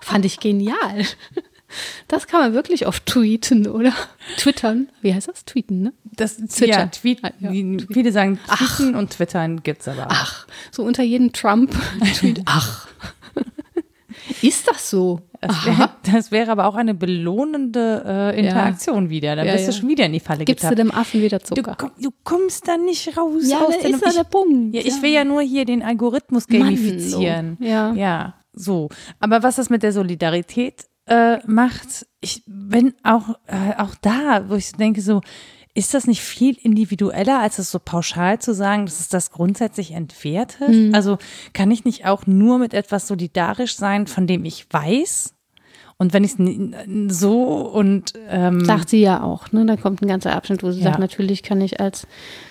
Fand ich genial. Das kann man wirklich oft tweeten, oder? Twittern. Wie heißt das? Tweeten, ne? Das Twitter. Ja, tweet, ja, viele sagen tweeten ach. und twittern gibt es aber. Ach, so unter jedem Trump-Tweet. ach. Ist das so? Das, wär, wäre aber auch eine belohnende äh, Interaktion ja. wieder. Dann ja, bist du schon wieder in die Falle Gibst getappt. du dem Affen wieder Zucker? Du, du kommst da nicht raus. Ja, aus da ist ich, der Punkt. Ja, ich will ja nur hier den Algorithmus gamifizieren. Mann, ja. ja, so. Aber was das mit der Solidarität äh, macht, ich bin auch, äh, auch da, wo ich denke so, ist das nicht viel individueller, als es so pauschal zu sagen, dass es das grundsätzlich entwertet? Mhm. Also kann ich nicht auch nur mit etwas solidarisch sein, von dem ich weiß? Und wenn ich es so und ähm sagt sie ja auch, ne? Da kommt ein ganzer Abschnitt, wo sie ja. sagt, natürlich kann ich als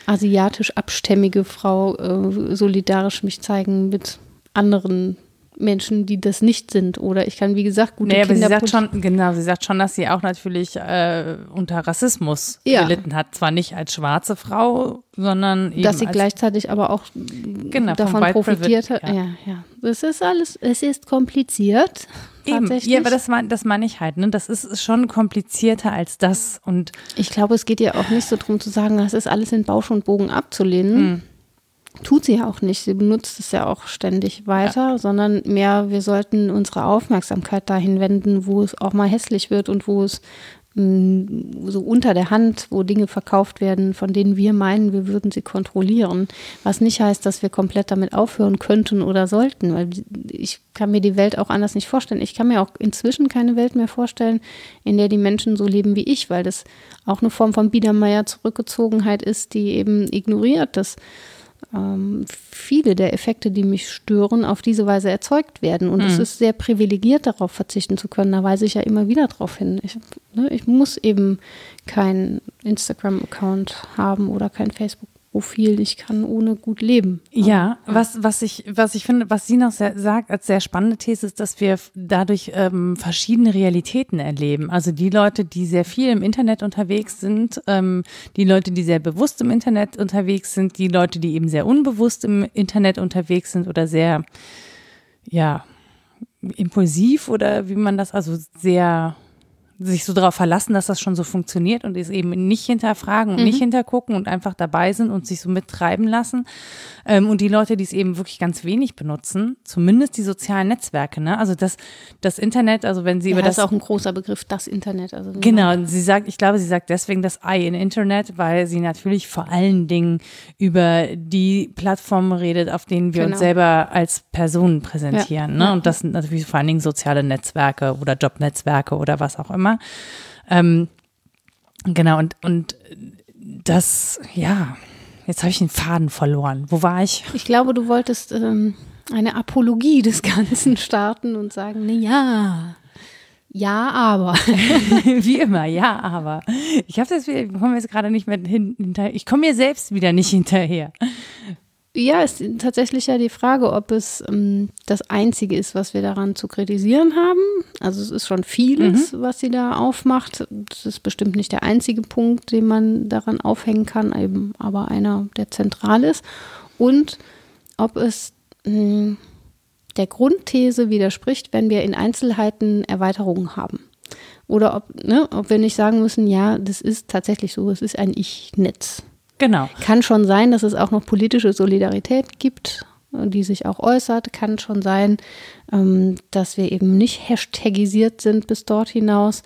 asiatisch abstämmige Frau äh, solidarisch mich zeigen mit anderen Menschen, die das nicht sind. Oder ich kann, wie gesagt, gute nee, aber sie sagt schon, genau, sie sagt schon, dass sie auch natürlich äh, unter Rassismus ja. gelitten hat. Zwar nicht als schwarze Frau, sondern eben Dass sie gleichzeitig aber auch genau, davon profitiert hat. Ja. ja, ja. Das ist alles, es ist kompliziert. Eben, ja, aber das, das meine ich halt. Ne? Das ist schon komplizierter als das. Und ich glaube, es geht ja auch nicht so darum zu sagen, das ist alles in Bausch und Bogen abzulehnen. Mhm tut sie ja auch nicht. Sie benutzt es ja auch ständig weiter, ja. sondern mehr, wir sollten unsere Aufmerksamkeit dahin wenden, wo es auch mal hässlich wird und wo es mh, mm, so unter der Hand, wo Dinge verkauft werden, von denen wir meinen, wir würden sie kontrollieren. Was nicht heißt, dass wir komplett damit aufhören könnten oder sollten, weil ich kann mir die Welt auch anders nicht vorstellen. Ich kann mir auch inzwischen keine Welt mehr vorstellen, in der die Menschen so leben wie ich, weil das auch eine Form von Biedermeier Zurückgezogenheit ist, die eben ignoriert, dass ähm, viele der Effekte, die mich stören, auf diese Weise erzeugt werden. Und mhm. es ist sehr privilegiert, darauf verzichten zu können. Da weise ich ja immer wieder darauf hin. Ich, ne, ich muss eben keinen Instagram-Account haben oder kein Facebook Profil, ich kann ohne gut leben. Ja, was, was ich, was ich finde, was sie noch sehr, sagt als sehr spannende These ist, dass wir dadurch ähm, verschiedene Realitäten erleben. Also die Leute, die sehr viel im Internet unterwegs sind, ähm, die Leute, die sehr bewusst im Internet unterwegs sind, die Leute, die eben sehr unbewusst im Internet unterwegs sind oder sehr, ja, impulsiv oder wie man das, also sehr sich so darauf verlassen, dass das schon so funktioniert und es eben nicht hinterfragen und mhm. nicht hintergucken und einfach dabei sind und sich so mittreiben lassen. Ähm, und die Leute, die es eben wirklich ganz wenig benutzen, zumindest die sozialen Netzwerke, ne? Also das, das Internet, also wenn sie ja, über das. Das ist auch ein großer Begriff, das Internet. Also genau, sie sagt, ich glaube, sie sagt deswegen das I in Internet, weil sie natürlich vor allen Dingen über die Plattformen redet, auf denen wir genau. uns selber als Personen präsentieren. Ja. Ne? Und das sind natürlich vor allen Dingen soziale Netzwerke oder Jobnetzwerke oder was auch immer. Ähm, genau, und, und das, ja, jetzt habe ich den Faden verloren. Wo war ich? Ich glaube, du wolltest ähm, eine Apologie des Ganzen starten und sagen, na ja. Ja, aber. Wie immer, ja, aber. Ich habe das, wir kommen jetzt gerade nicht mehr hinter. Ich komme mir selbst wieder nicht hinterher. Ja, ist tatsächlich ja die Frage, ob es ähm, das Einzige ist, was wir daran zu kritisieren haben. Also es ist schon vieles, mhm. was sie da aufmacht. Das ist bestimmt nicht der einzige Punkt, den man daran aufhängen kann, eben aber einer, der zentral ist. Und ob es mh, hm, der Grundthese widerspricht, wenn wir in Einzelheiten Erweiterungen haben. Oder ob, ne, ob wir nicht sagen müssen, ja, das ist tatsächlich so, es ist ein Ich-Netz. Genau. Kann schon sein, dass es auch noch politische Solidarität gibt, die sich auch äußert. Kann schon sein, ähm, dass wir eben nicht hashtagisiert sind bis dort hinaus.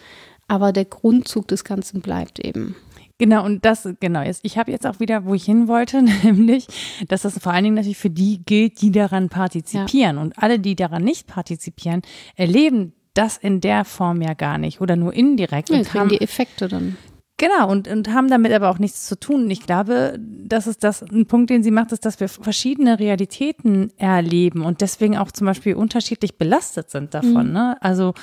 Aber der Grundzug des Ganzen bleibt eben. Genau, und das, genau, jetzt, ich habe jetzt auch wieder, wo ich hin wollte, nämlich, dass das vor allen Dingen natürlich für die gilt, die daran partizipieren. Ja. Und alle, die daran nicht partizipieren, erleben das in der Form ja gar nicht oder nur indirekt. Ja, und haben die Effekte dann. Genau, und, und haben damit aber auch nichts zu tun. Ich glaube, das ist das, ein Punkt, den sie macht, ist, dass wir verschiedene Realitäten erleben und deswegen auch zum Beispiel unterschiedlich belastet sind davon. Mhm. Ne? Also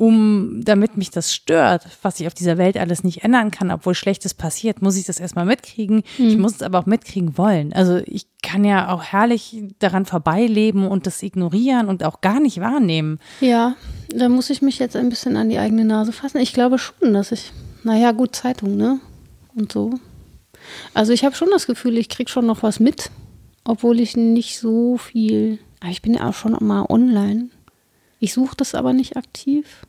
um, damit mich das stört, was ich auf dieser Welt alles nicht ändern kann, obwohl Schlechtes passiert, muss ich das erstmal mitkriegen. Mhm. Ich muss es aber auch mitkriegen wollen. Also ich kann ja auch herrlich daran vorbeileben und das ignorieren und auch gar nicht wahrnehmen. Ja, da muss ich mich jetzt ein bisschen an die eigene Nase fassen. Ich glaube schon, dass ich, naja, gut, Zeitung, ne? Und so. Also ich habe schon das Gefühl, ich kriege schon noch was mit, obwohl ich nicht so viel, aber ich bin ja auch schon mal online. Ich suche das aber nicht aktiv.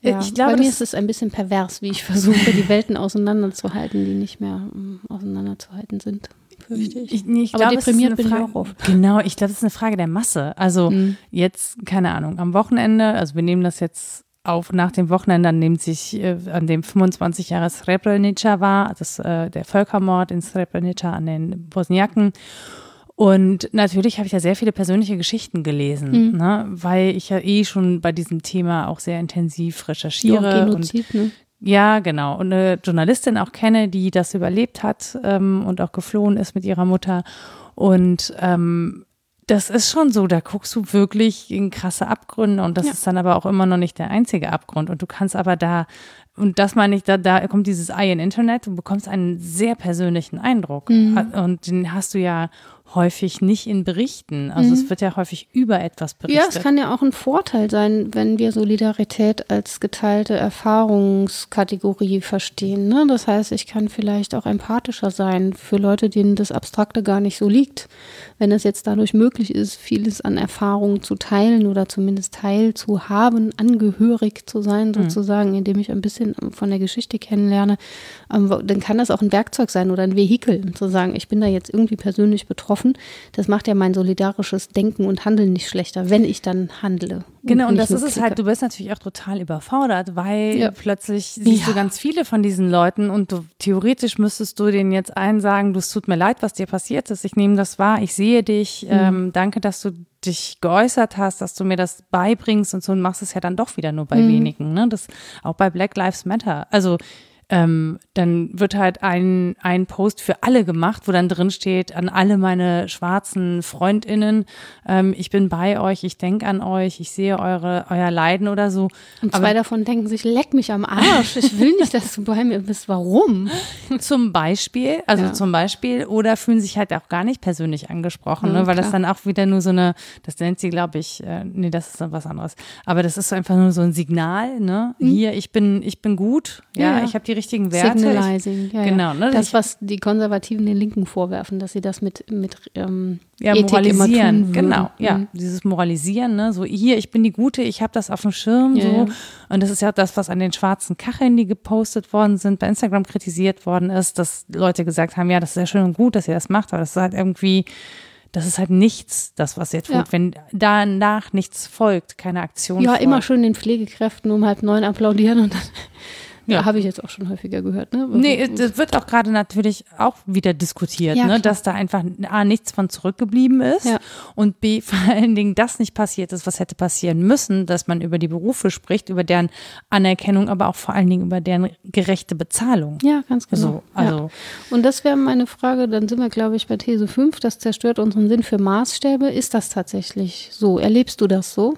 Ja, ich glaube, bei mir ist es ein bisschen pervers, wie ich versuche, die Welten auseinanderzuhalten, die nicht mehr um, auseinanderzuhalten sind. Ich. Ich, ich Aber glaub, deprimiert bin Frage, ich auch oft. Genau, ich glaube, das ist eine Frage der Masse. Also mhm. jetzt, keine Ahnung, am Wochenende, also wir nehmen das jetzt auf nach dem Wochenende, an dem sich äh, an dem 25 Jahre Srebrenica war, das, äh, der Völkermord in Srebrenica an den Bosniaken. Und natürlich habe ich ja sehr viele persönliche Geschichten gelesen, mhm. ne, weil ich ja eh schon bei diesem Thema auch sehr intensiv recherchiere. Ja, Genozid, und, ne? Ja, genau. Und eine Journalistin auch kenne, die das überlebt hat ähm, und auch geflohen ist mit ihrer Mutter. Und ähm, das ist schon so, da guckst du wirklich in krasse Abgründe und das ja. ist dann aber auch immer noch nicht der einzige Abgrund. Und du kannst aber da, und das meine ich, da, da kommt dieses Ei in Internet, du bekommst einen sehr persönlichen Eindruck. Mhm. Und den hast du ja häufig nicht in Berichten. Also mhm. es wird ja häufig über etwas berichtet. Ja, es kann ja auch ein Vorteil sein, wenn wir Solidarität als geteilte Erfahrungskategorie verstehen. Ne? Das heißt, ich kann vielleicht auch empathischer sein für Leute, denen das Abstrakte gar nicht so liegt. Wenn es jetzt dadurch möglich ist, vieles an Erfahrungen zu teilen oder zumindest teil zu haben, angehörig zu sein, mhm. sozusagen, mhm. indem ich ein bisschen von der Geschichte kennenlerne, ähm, dann kann das auch ein Werkzeug sein oder ein Vehikel, zu sagen, ich bin da jetzt irgendwie persönlich betroffen. Das macht ja mein solidarisches Denken und Handeln nicht schlechter, wenn ich dann handle. Genau, und das ist es halt, du bist natürlich auch total überfordert, weil ja. plötzlich siehst ja. du ganz viele von diesen Leuten und du, theoretisch müsstest du denen jetzt allen sagen, du, es tut mir leid, was dir passiert ist, ich nehme das wahr, ich sehe dich, mhm. ähm, danke, dass du dich geäußert hast, dass du mir das beibringst und so und machst es ja dann doch wieder nur bei mhm. wenigen, ne? Das auch bei Black Lives Matter. Also ähm, dann wird halt ein, ein Post für alle gemacht, wo dann drin steht, an alle meine schwarzen FreundInnen, ähm, ich bin bei euch, ich denke an euch, ich sehe eure, euer Leiden oder so. Und zwei Aber, davon denken sich, leck mich am Arsch, ich will nicht, dass du bei mir bist. Warum? Zum Beispiel, also ja. zum Beispiel, oder fühlen sich halt auch gar nicht persönlich angesprochen, ja, ne, weil klar. das dann auch wieder nur so eine, das nennt sie, glaube ich, äh, nee, das ist dann was anderes. Aber das ist einfach nur so ein Signal, ne? Mhm. Hier, ich bin, ich bin gut, ja, ja. ich habe die richtigen Werte. Signalizing, ja, genau. Ne? Das, was die Konservativen den Linken vorwerfen, dass sie das mit, mit ähm, ja, Ethik moralisieren, genau, ja, mhm. dieses Moralisieren, ne, so hier, ich bin die Gute, ich habe das auf dem Schirm, ja, so ja. und das ist ja das, was an den schwarzen Kacheln, die gepostet worden sind, bei Instagram kritisiert worden ist, dass Leute gesagt haben, ja, das ist ja schön und gut, dass ihr das macht, aber das ist halt irgendwie, das ist halt nichts, das, was ihr tut. Ja. Wenn danach nichts folgt, keine Aktion. Ja, folgt. immer schön den Pflegekräften um halb neun applaudieren und dann ja. Habe ich jetzt auch schon häufiger gehört. Ne? Nee, das wird auch gerade natürlich auch wieder diskutiert, ja, ne? dass da einfach A, nichts von zurückgeblieben ist ja. und B, vor allen Dingen das nicht passiert ist, was hätte passieren müssen, dass man über die Berufe spricht, über deren Anerkennung, aber auch vor allen Dingen über deren gerechte Bezahlung. Ja, ganz genau. So, also. Ja. Und das wäre meine Frage, dann sind wir, glaube ich, bei These 5, das zerstört unseren Sinn für Maßstäbe. Ist das tatsächlich so? Erlebst du das so?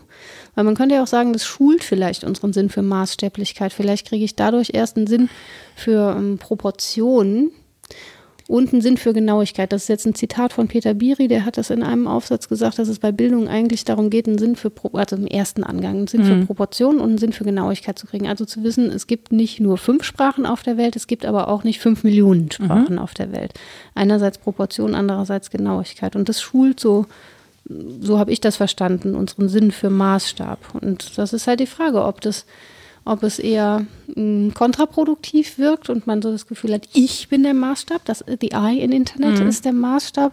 Weil man könnte ja auch sagen, das schult vielleicht unseren Sinn für Maßstäblichkeit. Vielleicht kriege ich dadurch erst einen Sinn für ähm, Proportionen und einen Sinn für Genauigkeit. Das ist jetzt ein Zitat von Peter Biri, der hat das in einem Aufsatz gesagt, dass es bei Bildung eigentlich darum geht, einen Sinn für, also im ersten Angang, einen Sinn mhm. für Proportionen und einen Sinn für Genauigkeit zu kriegen. Also zu wissen, es gibt nicht nur fünf Sprachen auf der Welt, es gibt aber auch nicht fünf Millionen Sprachen mhm. auf der Welt. Einerseits Proportion, andererseits Genauigkeit. Und das schult so so habe ich das verstanden, unseren Sinn für Maßstab. Und das ist halt die Frage, ob das, ob es eher mh, hm, kontraproduktiv wirkt und man so das Gefühl hat, ich bin der Maßstab, das the eye in Internet mhm. ist der Maßstab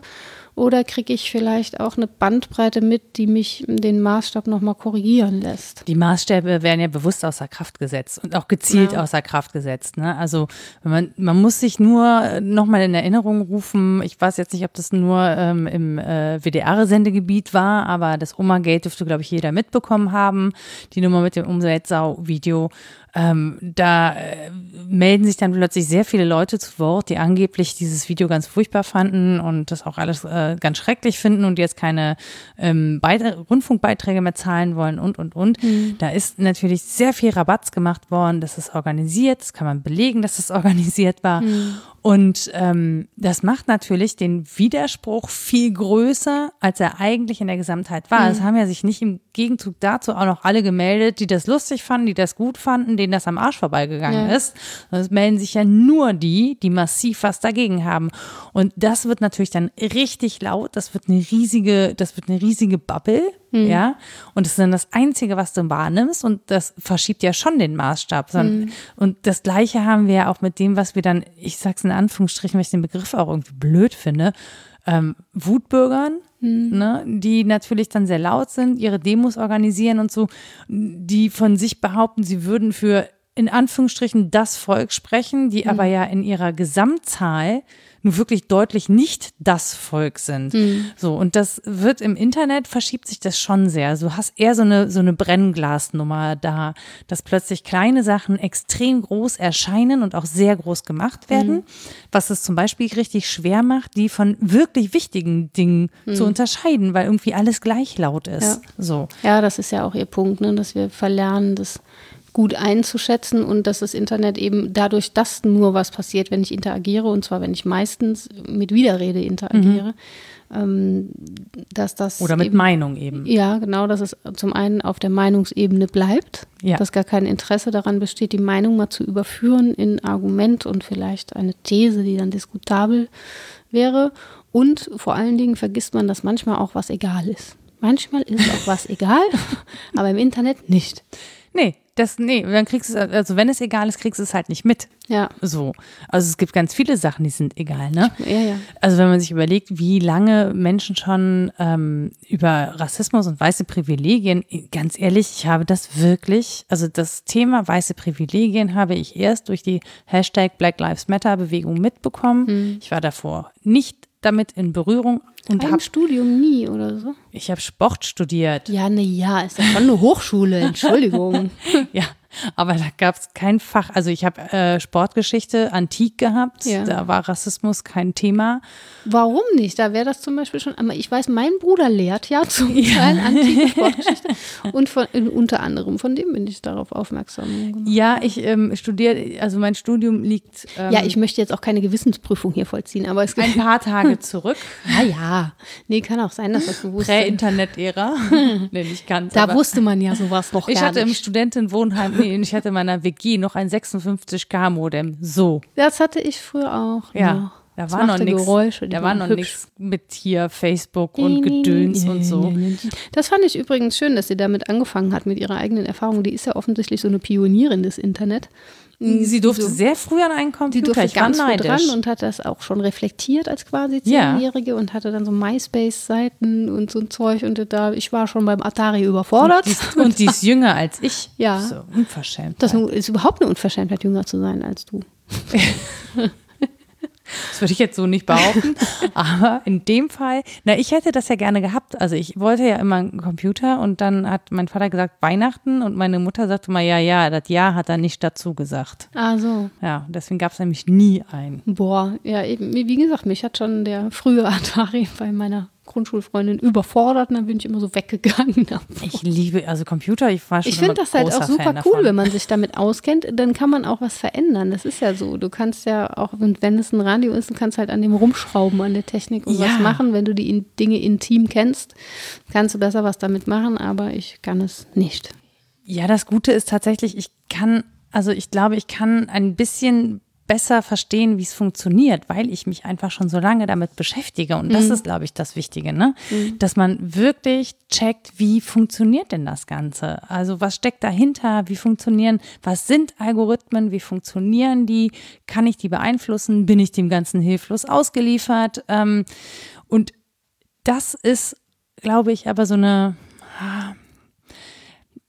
oder kriege ich vielleicht auch eine Bandbreite mit, die mich den Maßstab nochmal korrigieren lässt? Die Maßstäbe werden ja bewusst außer Kraft gesetzt und auch gezielt ja. außer Kraft gesetzt. Ne? Also man, man muss sich nur nochmal in Erinnerung rufen, ich weiß jetzt nicht, ob das nur ähm, im äh, WDR-Sendegebiet war, aber das Oma-Gate dürfte, glaube ich, jeder mitbekommen haben. Die Nummer mit dem Umweltsau-Video ähm, da äh, melden sich dann plötzlich sehr viele Leute zu Wort, die angeblich dieses Video ganz furchtbar fanden und das auch alles äh, ganz schrecklich finden und jetzt keine ähm, Rundfunkbeiträge mehr zahlen wollen und, und, und. Mhm. Da ist natürlich sehr viel Rabatz gemacht worden. Das ist organisiert, das kann man belegen, dass es organisiert war. Mhm. Und ähm, das macht natürlich den Widerspruch viel größer, als er eigentlich in der Gesamtheit war. Mhm. Es haben ja sich nicht im Gegenzug dazu auch noch alle gemeldet, die das lustig fanden, die das gut fanden, denen das am Arsch vorbeigegangen ja. ist. Es melden sich ja nur die, die massiv was dagegen haben. Und das wird natürlich dann richtig laut. Das wird eine riesige, das wird eine riesige Bubble. Mhm. Ja. Und das ist dann das Einzige, was du wahrnimmst. Und das verschiebt ja schon den Maßstab. Mhm. Und das Gleiche haben wir ja auch mit dem, was wir dann, ich sag's in Anführungsstrichen, weil ich den Begriff auch irgendwie blöd finde, ähm, Wutbürgern, mhm. ne, die natürlich dann sehr laut sind, ihre Demos organisieren und so, die von sich behaupten, sie würden für in Anführungsstrichen das Volk sprechen, die mhm. aber ja in ihrer Gesamtzahl nun wirklich deutlich nicht das Volk sind. Mhm. So, und das wird im Internet verschiebt sich das schon sehr. Also du hast eher so eine, so eine Brennglasnummer da, dass plötzlich kleine Sachen extrem groß erscheinen und auch sehr groß gemacht werden, mhm. was es zum Beispiel richtig schwer macht, die von wirklich wichtigen Dingen mhm. zu unterscheiden, weil irgendwie alles gleich laut ist. Ja. So. Ja, das ist ja auch ihr Punkt, ne, dass wir verlernen, dass gut einzuschätzen und dass das Internet eben dadurch, dass nur was passiert, wenn ich interagiere, und zwar wenn ich meistens mit Widerrede interagiere, mhm. ähm, dass das. Oder mit eben, Meinung eben. Ja, genau, dass es zum einen auf der Meinungsebene bleibt, ja. dass gar kein Interesse daran besteht, die Meinung mal zu überführen in Argument und vielleicht eine These, die dann diskutabel wäre. Und vor allen Dingen vergisst man, dass manchmal auch was egal ist. Manchmal ist auch was egal, aber im Internet nicht. Nee, das, nee, dann kriegst du es, also wenn es egal ist, kriegst du es halt nicht mit. Ja. So. Also es gibt ganz viele Sachen, die sind egal, ne? Ja, ja. Also wenn man sich überlegt, wie lange Menschen schon ähm, über Rassismus und weiße Privilegien, ganz ehrlich, ich habe das wirklich, also das Thema weiße Privilegien habe ich erst durch die Hashtag Black Lives Matter Bewegung mitbekommen. Hm. Ich war davor nicht damit in Berührung. Und hab, Studium nie oder so? Ich habe Sport studiert. Ja, ne, ja, ist ja schon eine Hochschule, Entschuldigung. ja, aber da gab es kein Fach. Also ich habe äh, Sportgeschichte antik gehabt. Ja. Da war Rassismus kein Thema. Warum nicht? Da wäre das zum Beispiel schon. Ich weiß, mein Bruder lehrt ja zum ja. Teil antike Sportgeschichte und von, unter anderem von dem bin ich darauf aufmerksam gemacht. Ja, ich ähm, studiere. Also mein Studium liegt. Ähm, ja, ich möchte jetzt auch keine Gewissensprüfung hier vollziehen, aber es gibt ein paar Tage zurück. Ja, ja. Nee, kann auch sein, dass das bewusst Prä-Internet-Ära. nee, nicht ganz. Da wusste man ja sowas noch Ich hatte nicht. im Studentenwohnheim nee, ich hatte in meiner WG noch ein 56K-Modem. So. Das hatte ich früher auch. Ja. Noch. Da war noch nichts. Da war noch nichts mit hier Facebook und Gedöns und so. Das fand ich übrigens schön, dass sie damit angefangen hat mit ihrer eigenen Erfahrung. Die ist ja offensichtlich so eine Pionierin des Internet. Sie durfte so, sehr früh an einen Computer. Sie durfte ich ganz früh dran und hat das auch schon reflektiert als quasi Zehnjährige ja. und hatte dann so MySpace-Seiten und so ein Zeug. Und da, ich war schon beim Atari überfordert. Und die, und die ist jünger als ich. Ja. So, unverschämt. Das ist überhaupt eine Unverschämtheit, jünger zu sein als du. Das würde ich jetzt so nicht behaupten. aber in dem Fall, na, ich hätte das ja gerne gehabt. Also ich wollte ja immer einen Computer und dann hat mein Vater gesagt Weihnachten und meine Mutter sagte mal, ja, ja, das Jahr hat er nicht dazu gesagt. Ah, so. Ja, deswegen gab es nämlich nie einen. Boah, ja, eben, wie gesagt, mich hat schon der frühe Atari bei meiner Grundschulfreundin überfordert und dann bin ich immer so weggegangen. Ich liebe also Computer, ich war schon Ich finde das halt auch super cool, wenn man sich damit auskennt, dann kann man auch was verändern. Das ist ja so. Du kannst ja auch, wenn es ein Radio ist, du kannst halt an dem rumschrauben, an der Technik und ja. was machen. Wenn du die Dinge intim kennst, kannst du besser was damit machen, aber ich kann es nicht. Ja, das Gute ist tatsächlich, ich kann, also ich glaube, ich kann ein bisschen besser verstehen, wie es funktioniert, weil ich mich einfach schon so lange damit beschäftige. Und das mhm. ist, glaube ich, das Wichtige, ne? Mhm. Dass man wirklich checkt, wie funktioniert denn das Ganze? Also was steckt dahinter? Wie funktionieren, was sind Algorithmen? Wie funktionieren die? Kann ich die beeinflussen? Bin ich dem Ganzen hilflos ausgeliefert? Ähm, und das ist, glaube ich, aber so eine,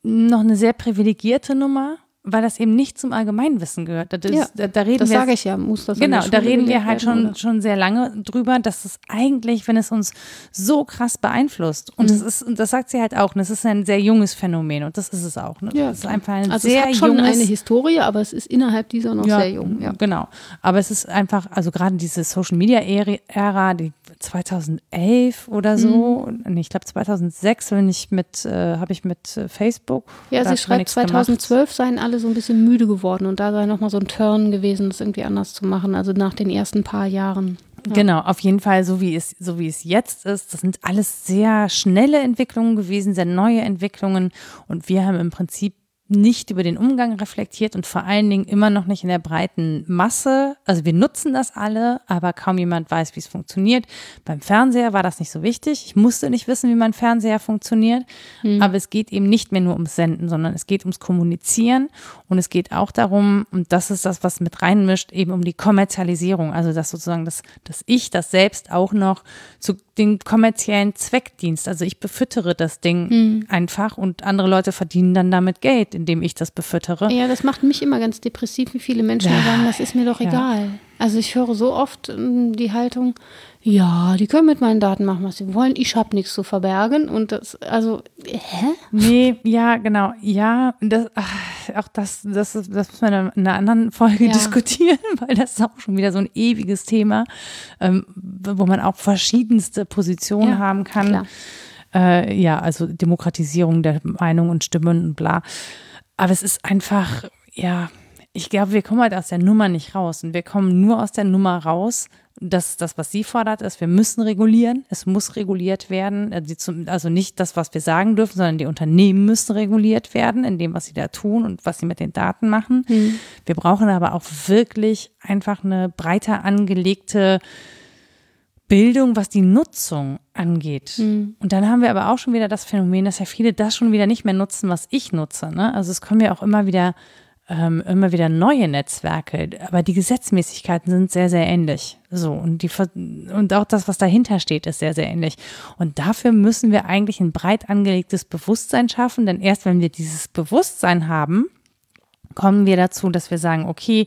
noch eine sehr privilegierte Nummer weil das eben nicht zum Allgemeinwissen gehört. Das, ja, da, da reden das sage ich ja, muss das Genau, da reden wir halt schon, schon sehr lange drüber, dass es eigentlich, wenn es uns so krass beeinflusst, und mhm. das ist, und das sagt sie halt auch, und das ist ein sehr junges Phänomen, und das ist es auch. Ne? Ja, das ist einfach ein also sehr es hat schon junges, eine Historie, aber es ist innerhalb dieser noch ja, sehr jung. Ja, genau. Aber es ist einfach, also gerade diese Social Media Ära, die 2011 oder so, mhm. ich glaube 2006, wenn ich mit, äh, habe ich mit äh, Facebook. Ja, sie schreibt 2012 gemacht. seien alle so ein bisschen müde geworden und da sei nochmal so ein Turn gewesen, das irgendwie anders zu machen, also nach den ersten paar Jahren. Ja. Genau, auf jeden Fall, so wie es, so wie es jetzt ist. Das sind alles sehr schnelle Entwicklungen gewesen, sehr neue Entwicklungen. Und wir haben im Prinzip nicht über den Umgang reflektiert und vor allen Dingen immer noch nicht in der breiten Masse. Also wir nutzen das alle, aber kaum jemand weiß, wie es funktioniert. Beim Fernseher war das nicht so wichtig. Ich musste nicht wissen, wie mein Fernseher funktioniert. Mhm. Aber es geht eben nicht mehr nur ums Senden, sondern es geht ums Kommunizieren und es geht auch darum, und das ist das, was mit reinmischt, eben um die Kommerzialisierung. Also dass sozusagen das, dass ich das selbst auch noch zu den kommerziellen Zweckdienst. Also ich befüttere das Ding mhm. einfach und andere Leute verdienen dann damit Geld indem ich das befüttere. Ja, das macht mich immer ganz depressiv, wie viele Menschen ja. sagen, das ist mir doch egal. Also ich höre so oft ähm, die Haltung, ja, die können mit meinen Daten machen, was sie wollen. Ich habe nichts zu verbergen. Und das, also, hä? Nee, ja, genau. Ja, das, ach, auch das, das, das müssen wir in einer anderen Folge ja. diskutieren, weil das ist auch schon wieder so ein ewiges Thema, ähm, wo man auch verschiedenste Positionen ja, haben kann. Äh, ja, also Demokratisierung der Meinung und Stimmen und bla. Aber es ist einfach, ja, ich glaube, wir kommen halt aus der Nummer nicht raus. Und wir kommen nur aus der Nummer raus. Das, das, was sie fordert, ist, wir müssen regulieren. Es muss reguliert werden. Also, also nicht das, was wir sagen dürfen, sondern die Unternehmen müssen reguliert werden in dem, was sie da tun und was sie mit den Daten machen. Mhm. Wir brauchen aber auch wirklich einfach eine breiter angelegte Bildung, was die Nutzung angeht. Mhm. Und dann haben wir aber auch schon wieder das Phänomen, dass ja viele das schon wieder nicht mehr nutzen, was ich nutze. Ne? Also es kommen ja auch immer wieder ähm, immer wieder neue Netzwerke, aber die Gesetzmäßigkeiten sind sehr, sehr ähnlich. So, und die und auch das, was dahinter steht, ist sehr, sehr ähnlich. Und dafür müssen wir eigentlich ein breit angelegtes Bewusstsein schaffen, denn erst wenn wir dieses Bewusstsein haben, kommen wir dazu, dass wir sagen, okay,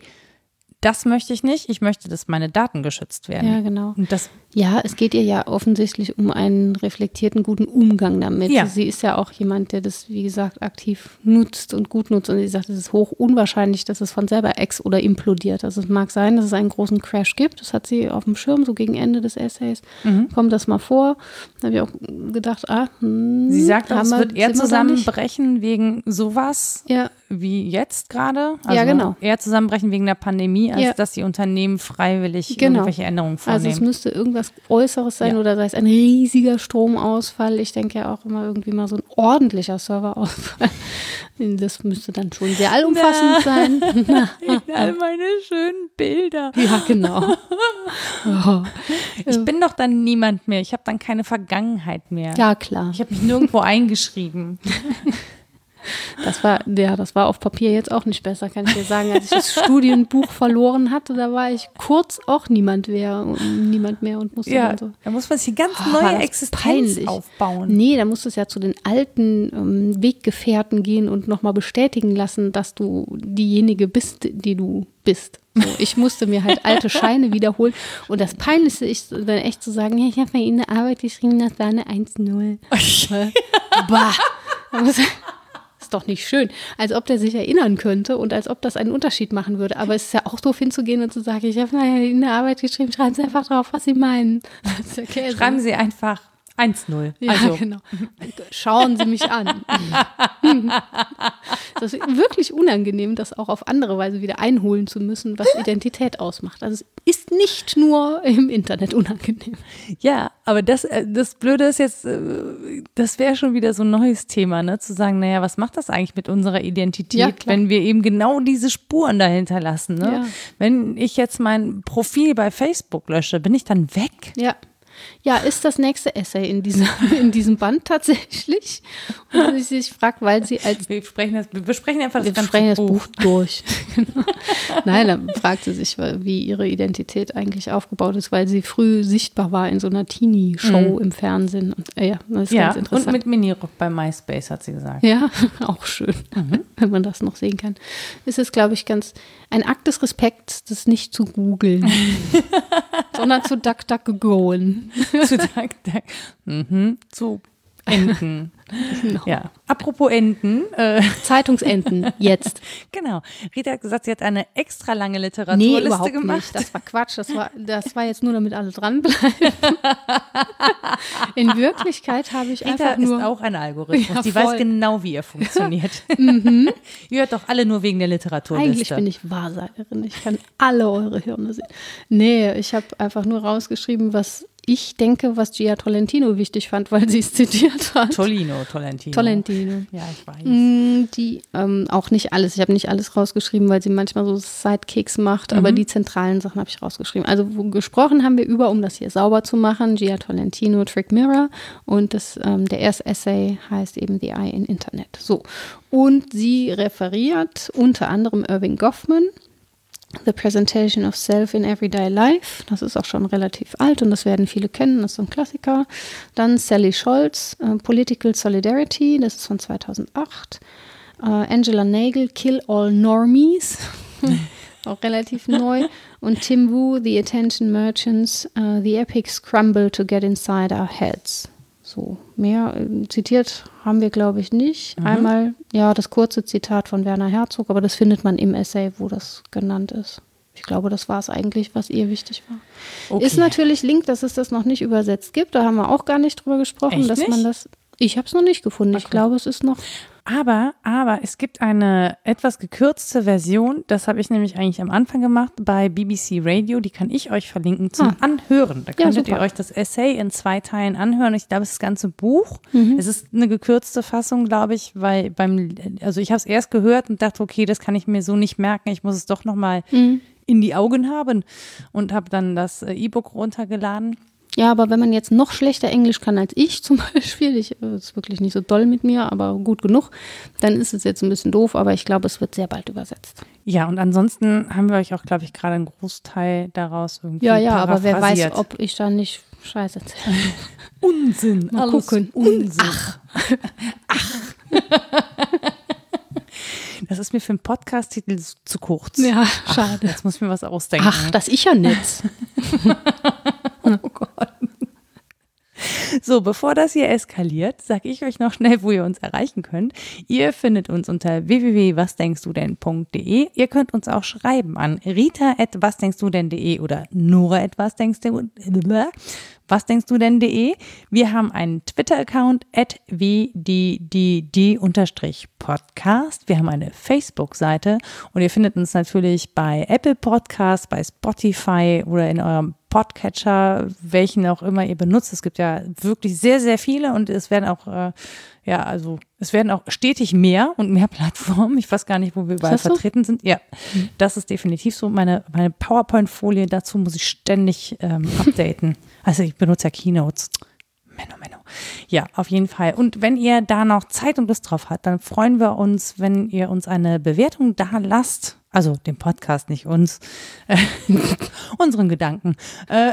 das möchte ich nicht. Ich möchte, dass meine Daten geschützt werden. Ja, genau. Und das ja, es geht ihr ja offensichtlich um einen reflektierten, guten Umgang damit. Ja. Sie ist ja auch jemand, der das, wie gesagt, aktiv nutzt und gut nutzt. Und sie sagt, es ist hoch unwahrscheinlich, dass es von selber ex- oder implodiert. Also es mag sein, dass es einen großen Crash gibt. Das hat sie auf dem Schirm, so gegen Ende des Essays. Mhm. Kommt das mal vor. Da habe ich auch gedacht, ah, hm, Sie sagt auch, es wird eher zusammenbrechen wegen sowas ja. wie jetzt gerade. Also ja, genau. Eher zusammenbrechen wegen der Pandemie, als ja. dass die Unternehmen freiwillig genau. irgendwelche Änderungen vornehmen. Also es müsste irgendwas irgendwas Äußeres sein ja. oder sei es ein riesiger Stromausfall. Ich denke ja auch immer irgendwie mal so ein ordentlicher Serverausfall. Das müsste dann schon sehr allumfassend Na, sein. all meine schönen Bilder. Ja, genau. Oh. Ich bin doch dann niemand mehr. Ich habe dann keine Vergangenheit mehr. Ja, klar. Ich habe mich nirgendwo eingeschrieben. Das war, ja, das war auf Papier jetzt auch nicht besser, kann ich dir sagen. Als ich das Studienbuch verloren hatte, da war ich kurz auch niemand mehr, niemand mehr und musste ja, so. Da muss man sich ganz oh, neue Existenz peinlich. aufbauen. Nee, da musst du es ja zu den alten ähm, Weggefährten gehen und nochmal bestätigen lassen, dass du diejenige bist, die du bist. So, ich musste mir halt alte Scheine wiederholen. Und das Peinlichste ist dann echt zu sagen, ja, ich habe bei Ihnen eine Arbeit geschrieben, das war eine 1-0. bah ist doch nicht schön. Als ob der sich erinnern könnte und als ob das einen Unterschied machen würde. Aber es ist ja auch doof hinzugehen und zu sagen, ich habe in der Arbeit geschrieben, schreiben Sie einfach drauf, was Sie meinen. Okay, schreiben Sie einfach 1-0. Ja, also. genau. Schauen Sie mich an. das ist wirklich unangenehm, das auch auf andere Weise wieder einholen zu müssen, was Identität ausmacht. Also es ist nicht nur im Internet unangenehm. Ja, aber das, äh, das Blöde ist jetzt, äh, das wäre schon wieder so ein neues Thema, ne? Zu sagen, naja, was macht das eigentlich mit unserer Identität, Ja, wenn wir eben genau diese Spuren dahinter lassen, ne? Ja. Wenn ich jetzt mein Profil bei Facebook lösche, bin ich dann weg? Ja. Ja, ist das nächste Essay in, dieser, in diesem Band tatsächlich? Und man sich fragt, weil sie als Wir sprechen, das, wir besprechen einfach wir das ganze sprechen das Buch. Durch. Genau. Nein, dann fragt sie sich, wie ihre Identität eigentlich aufgebaut ist, weil sie früh sichtbar war in so einer Teenie-Show im Fernsehen. Und, äh, ja, das ist Mhm. Ja, ganz und interessant. mit Minirock bei MySpace, hat sie gesagt. Ja, auch schön, Mhm. wenn man das noch sehen kann. Es ist, glaube ich, ganz ein Akt des Respekts, das nicht zu googeln, sondern zu DuckDuckGoen. zu Dank, Dank. Mhm, zu Enten. Genau. Ja. Apropos Enten, äh, Zeitungsenden, jetzt. genau. Rita hat gesagt, sie hat eine extra lange Nee, Literaturliste überhaupt gemacht. nicht. Das war Quatsch. Das war, das war jetzt nur, damit alle dranbleiben. In Wirklichkeit habe ich Rita einfach nur. ist auch ein Algorithmus. Ja, die voll. weiß genau, wie er funktioniert. Ihr hört doch alle nur wegen der Literaturliste. Eigentlich bin ich Wahrsagerin. Ich kann alle eure Hirne sehen. Nee, ich habe einfach nur rausgeschrieben, was ich denke, was Gia Tolentino wichtig fand, weil sie es zitiert hat. Tolino, Tolentino. Tolentino. Ja, ich weiß. Mm, Die ähm, auch nicht alles. Ich habe nicht alles rausgeschrieben, weil sie manchmal so Sidekicks macht, aber die zentralen Sachen habe ich rausgeschrieben. Also gesprochen haben wir über, um das hier sauber zu machen, Gia Tolentino, Trick Mirror und das, ähm, der erste Essay heißt eben The Eye in Internet. So. Und sie referiert unter anderem Irving Goffman, The Presentation of Self in Everyday Life. Das ist auch schon relativ alt und das werden viele kennen. Das ist ein Klassiker. Dann Sally Scholz, äh, Political Solidarity. Das ist von 2008. Äh, Angela Nagel, Kill All Normies. auch relativ neu. Und Tim Wu, The Attention Merchants, äh, The Epics Crumble to Get Inside Our Heads. So, mehr äh, zitiert haben wir, glaube ich, nicht. Einmal, ja, das kurze Zitat von Werner Herzog, aber das findet man im Essay, wo das genannt ist. Ich glaube, das war es eigentlich, was ihr wichtig war. Okay. Ist natürlich Link, dass es das noch nicht übersetzt gibt. Da haben wir auch gar nicht drüber gesprochen, Echt dass man nicht? das. Ich habe es noch nicht gefunden. Ich glaube, es ist noch. Aber, aber es gibt eine etwas gekürzte Version, das habe ich nämlich eigentlich am Anfang gemacht bei BBC Radio, die kann ich euch verlinken zum Ah. Anhören. Da könntet ihr super. euch das Essay in zwei Teilen anhören. Ich glaube, es ist das ganze Buch. Mhm. Es ist eine gekürzte Fassung, glaube ich, weil beim, also ich habe es erst gehört und dachte, okay, das kann ich mir so nicht merken. Ich muss es doch nochmal Mhm. in die Augen haben und habe dann das äh, E-Book runtergeladen. Ja, aber wenn man jetzt noch schlechter Englisch kann als ich zum Beispiel, ich äh, ist wirklich nicht so doll mit mir, aber gut genug, dann ist es jetzt ein bisschen doof, aber ich glaube, es wird sehr bald übersetzt. Ja, und ansonsten haben wir euch auch, glaube ich, gerade einen Großteil daraus irgendwie Ja, ja, aber wer weiß, ob ich da nicht Scheiße erzähle. Unsinn. Mal alles gucken. Unsinn. Ach. Das ist mir für einen Podcast-Titel zu kurz. Ja, Ach, schade. Jetzt muss ich mir was ausdenken. Ach, das ich ja nicht. oh Gott. So, bevor das hier eskaliert, sage ich euch noch schnell, wo ihr uns erreichen könnt. Ihr findet uns unter www.wasdenkstudenn.de. Ihr könnt uns auch schreiben an rita.wasdenkstudenn.de oder nora.wasdenkstudenn.de. Was denkst du denn.de? Wir haben einen Twitter-Account at wddd-podcast. Wir haben eine Facebook-Seite und ihr findet uns natürlich bei Apple Podcasts, bei Spotify oder in eurem Podcatcher, welchen auch immer ihr benutzt. Es gibt ja wirklich sehr, sehr viele und es werden auch, äh, ja, also es werden auch stetig mehr und mehr Plattformen. Ich weiß gar nicht, wo wir überall vertreten sind. Ja, das ist definitiv so. Meine, meine PowerPoint-Folie dazu muss ich ständig ähm, updaten. Also ich benutze ja Keynotes. Menno, Menno. Ja, auf jeden Fall. Und wenn ihr da noch Zeit und Lust drauf habt, dann freuen wir uns, wenn ihr uns eine Bewertung da lasst. Also den Podcast, nicht uns. Äh, unseren Gedanken. Äh,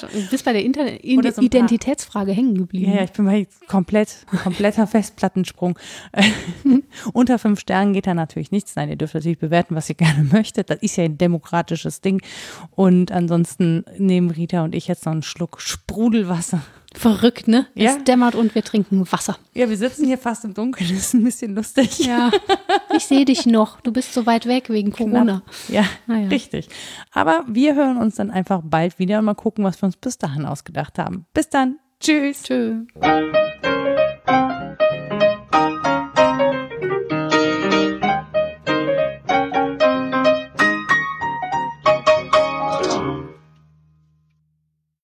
Du bist bei der Inter so Identitätsfrage hängen geblieben. ja, ja, ich bin bei komplett, kompletter Festplattensprung. Äh, unter fünf Sternen geht da natürlich nichts. Nein, ihr dürft natürlich bewerten, was ihr gerne möchtet. Das ist ja ein demokratisches Ding. Und ansonsten nehmen Rita und ich jetzt noch einen Schluck Sprudelwasser. Verrückt, ne? Ja. Es dämmert und wir trinken Wasser. Ja, wir sitzen hier fast im Dunkeln. Das ist ein bisschen lustig. Ja, ich sehe dich noch. Du bist so weit weg wegen Corona. Ja, Ah ja. richtig. Aber wir hören uns dann einfach bald wieder und mal gucken, was wir uns bis dahin ausgedacht haben. Bis dann. Tschüss. Tschüss.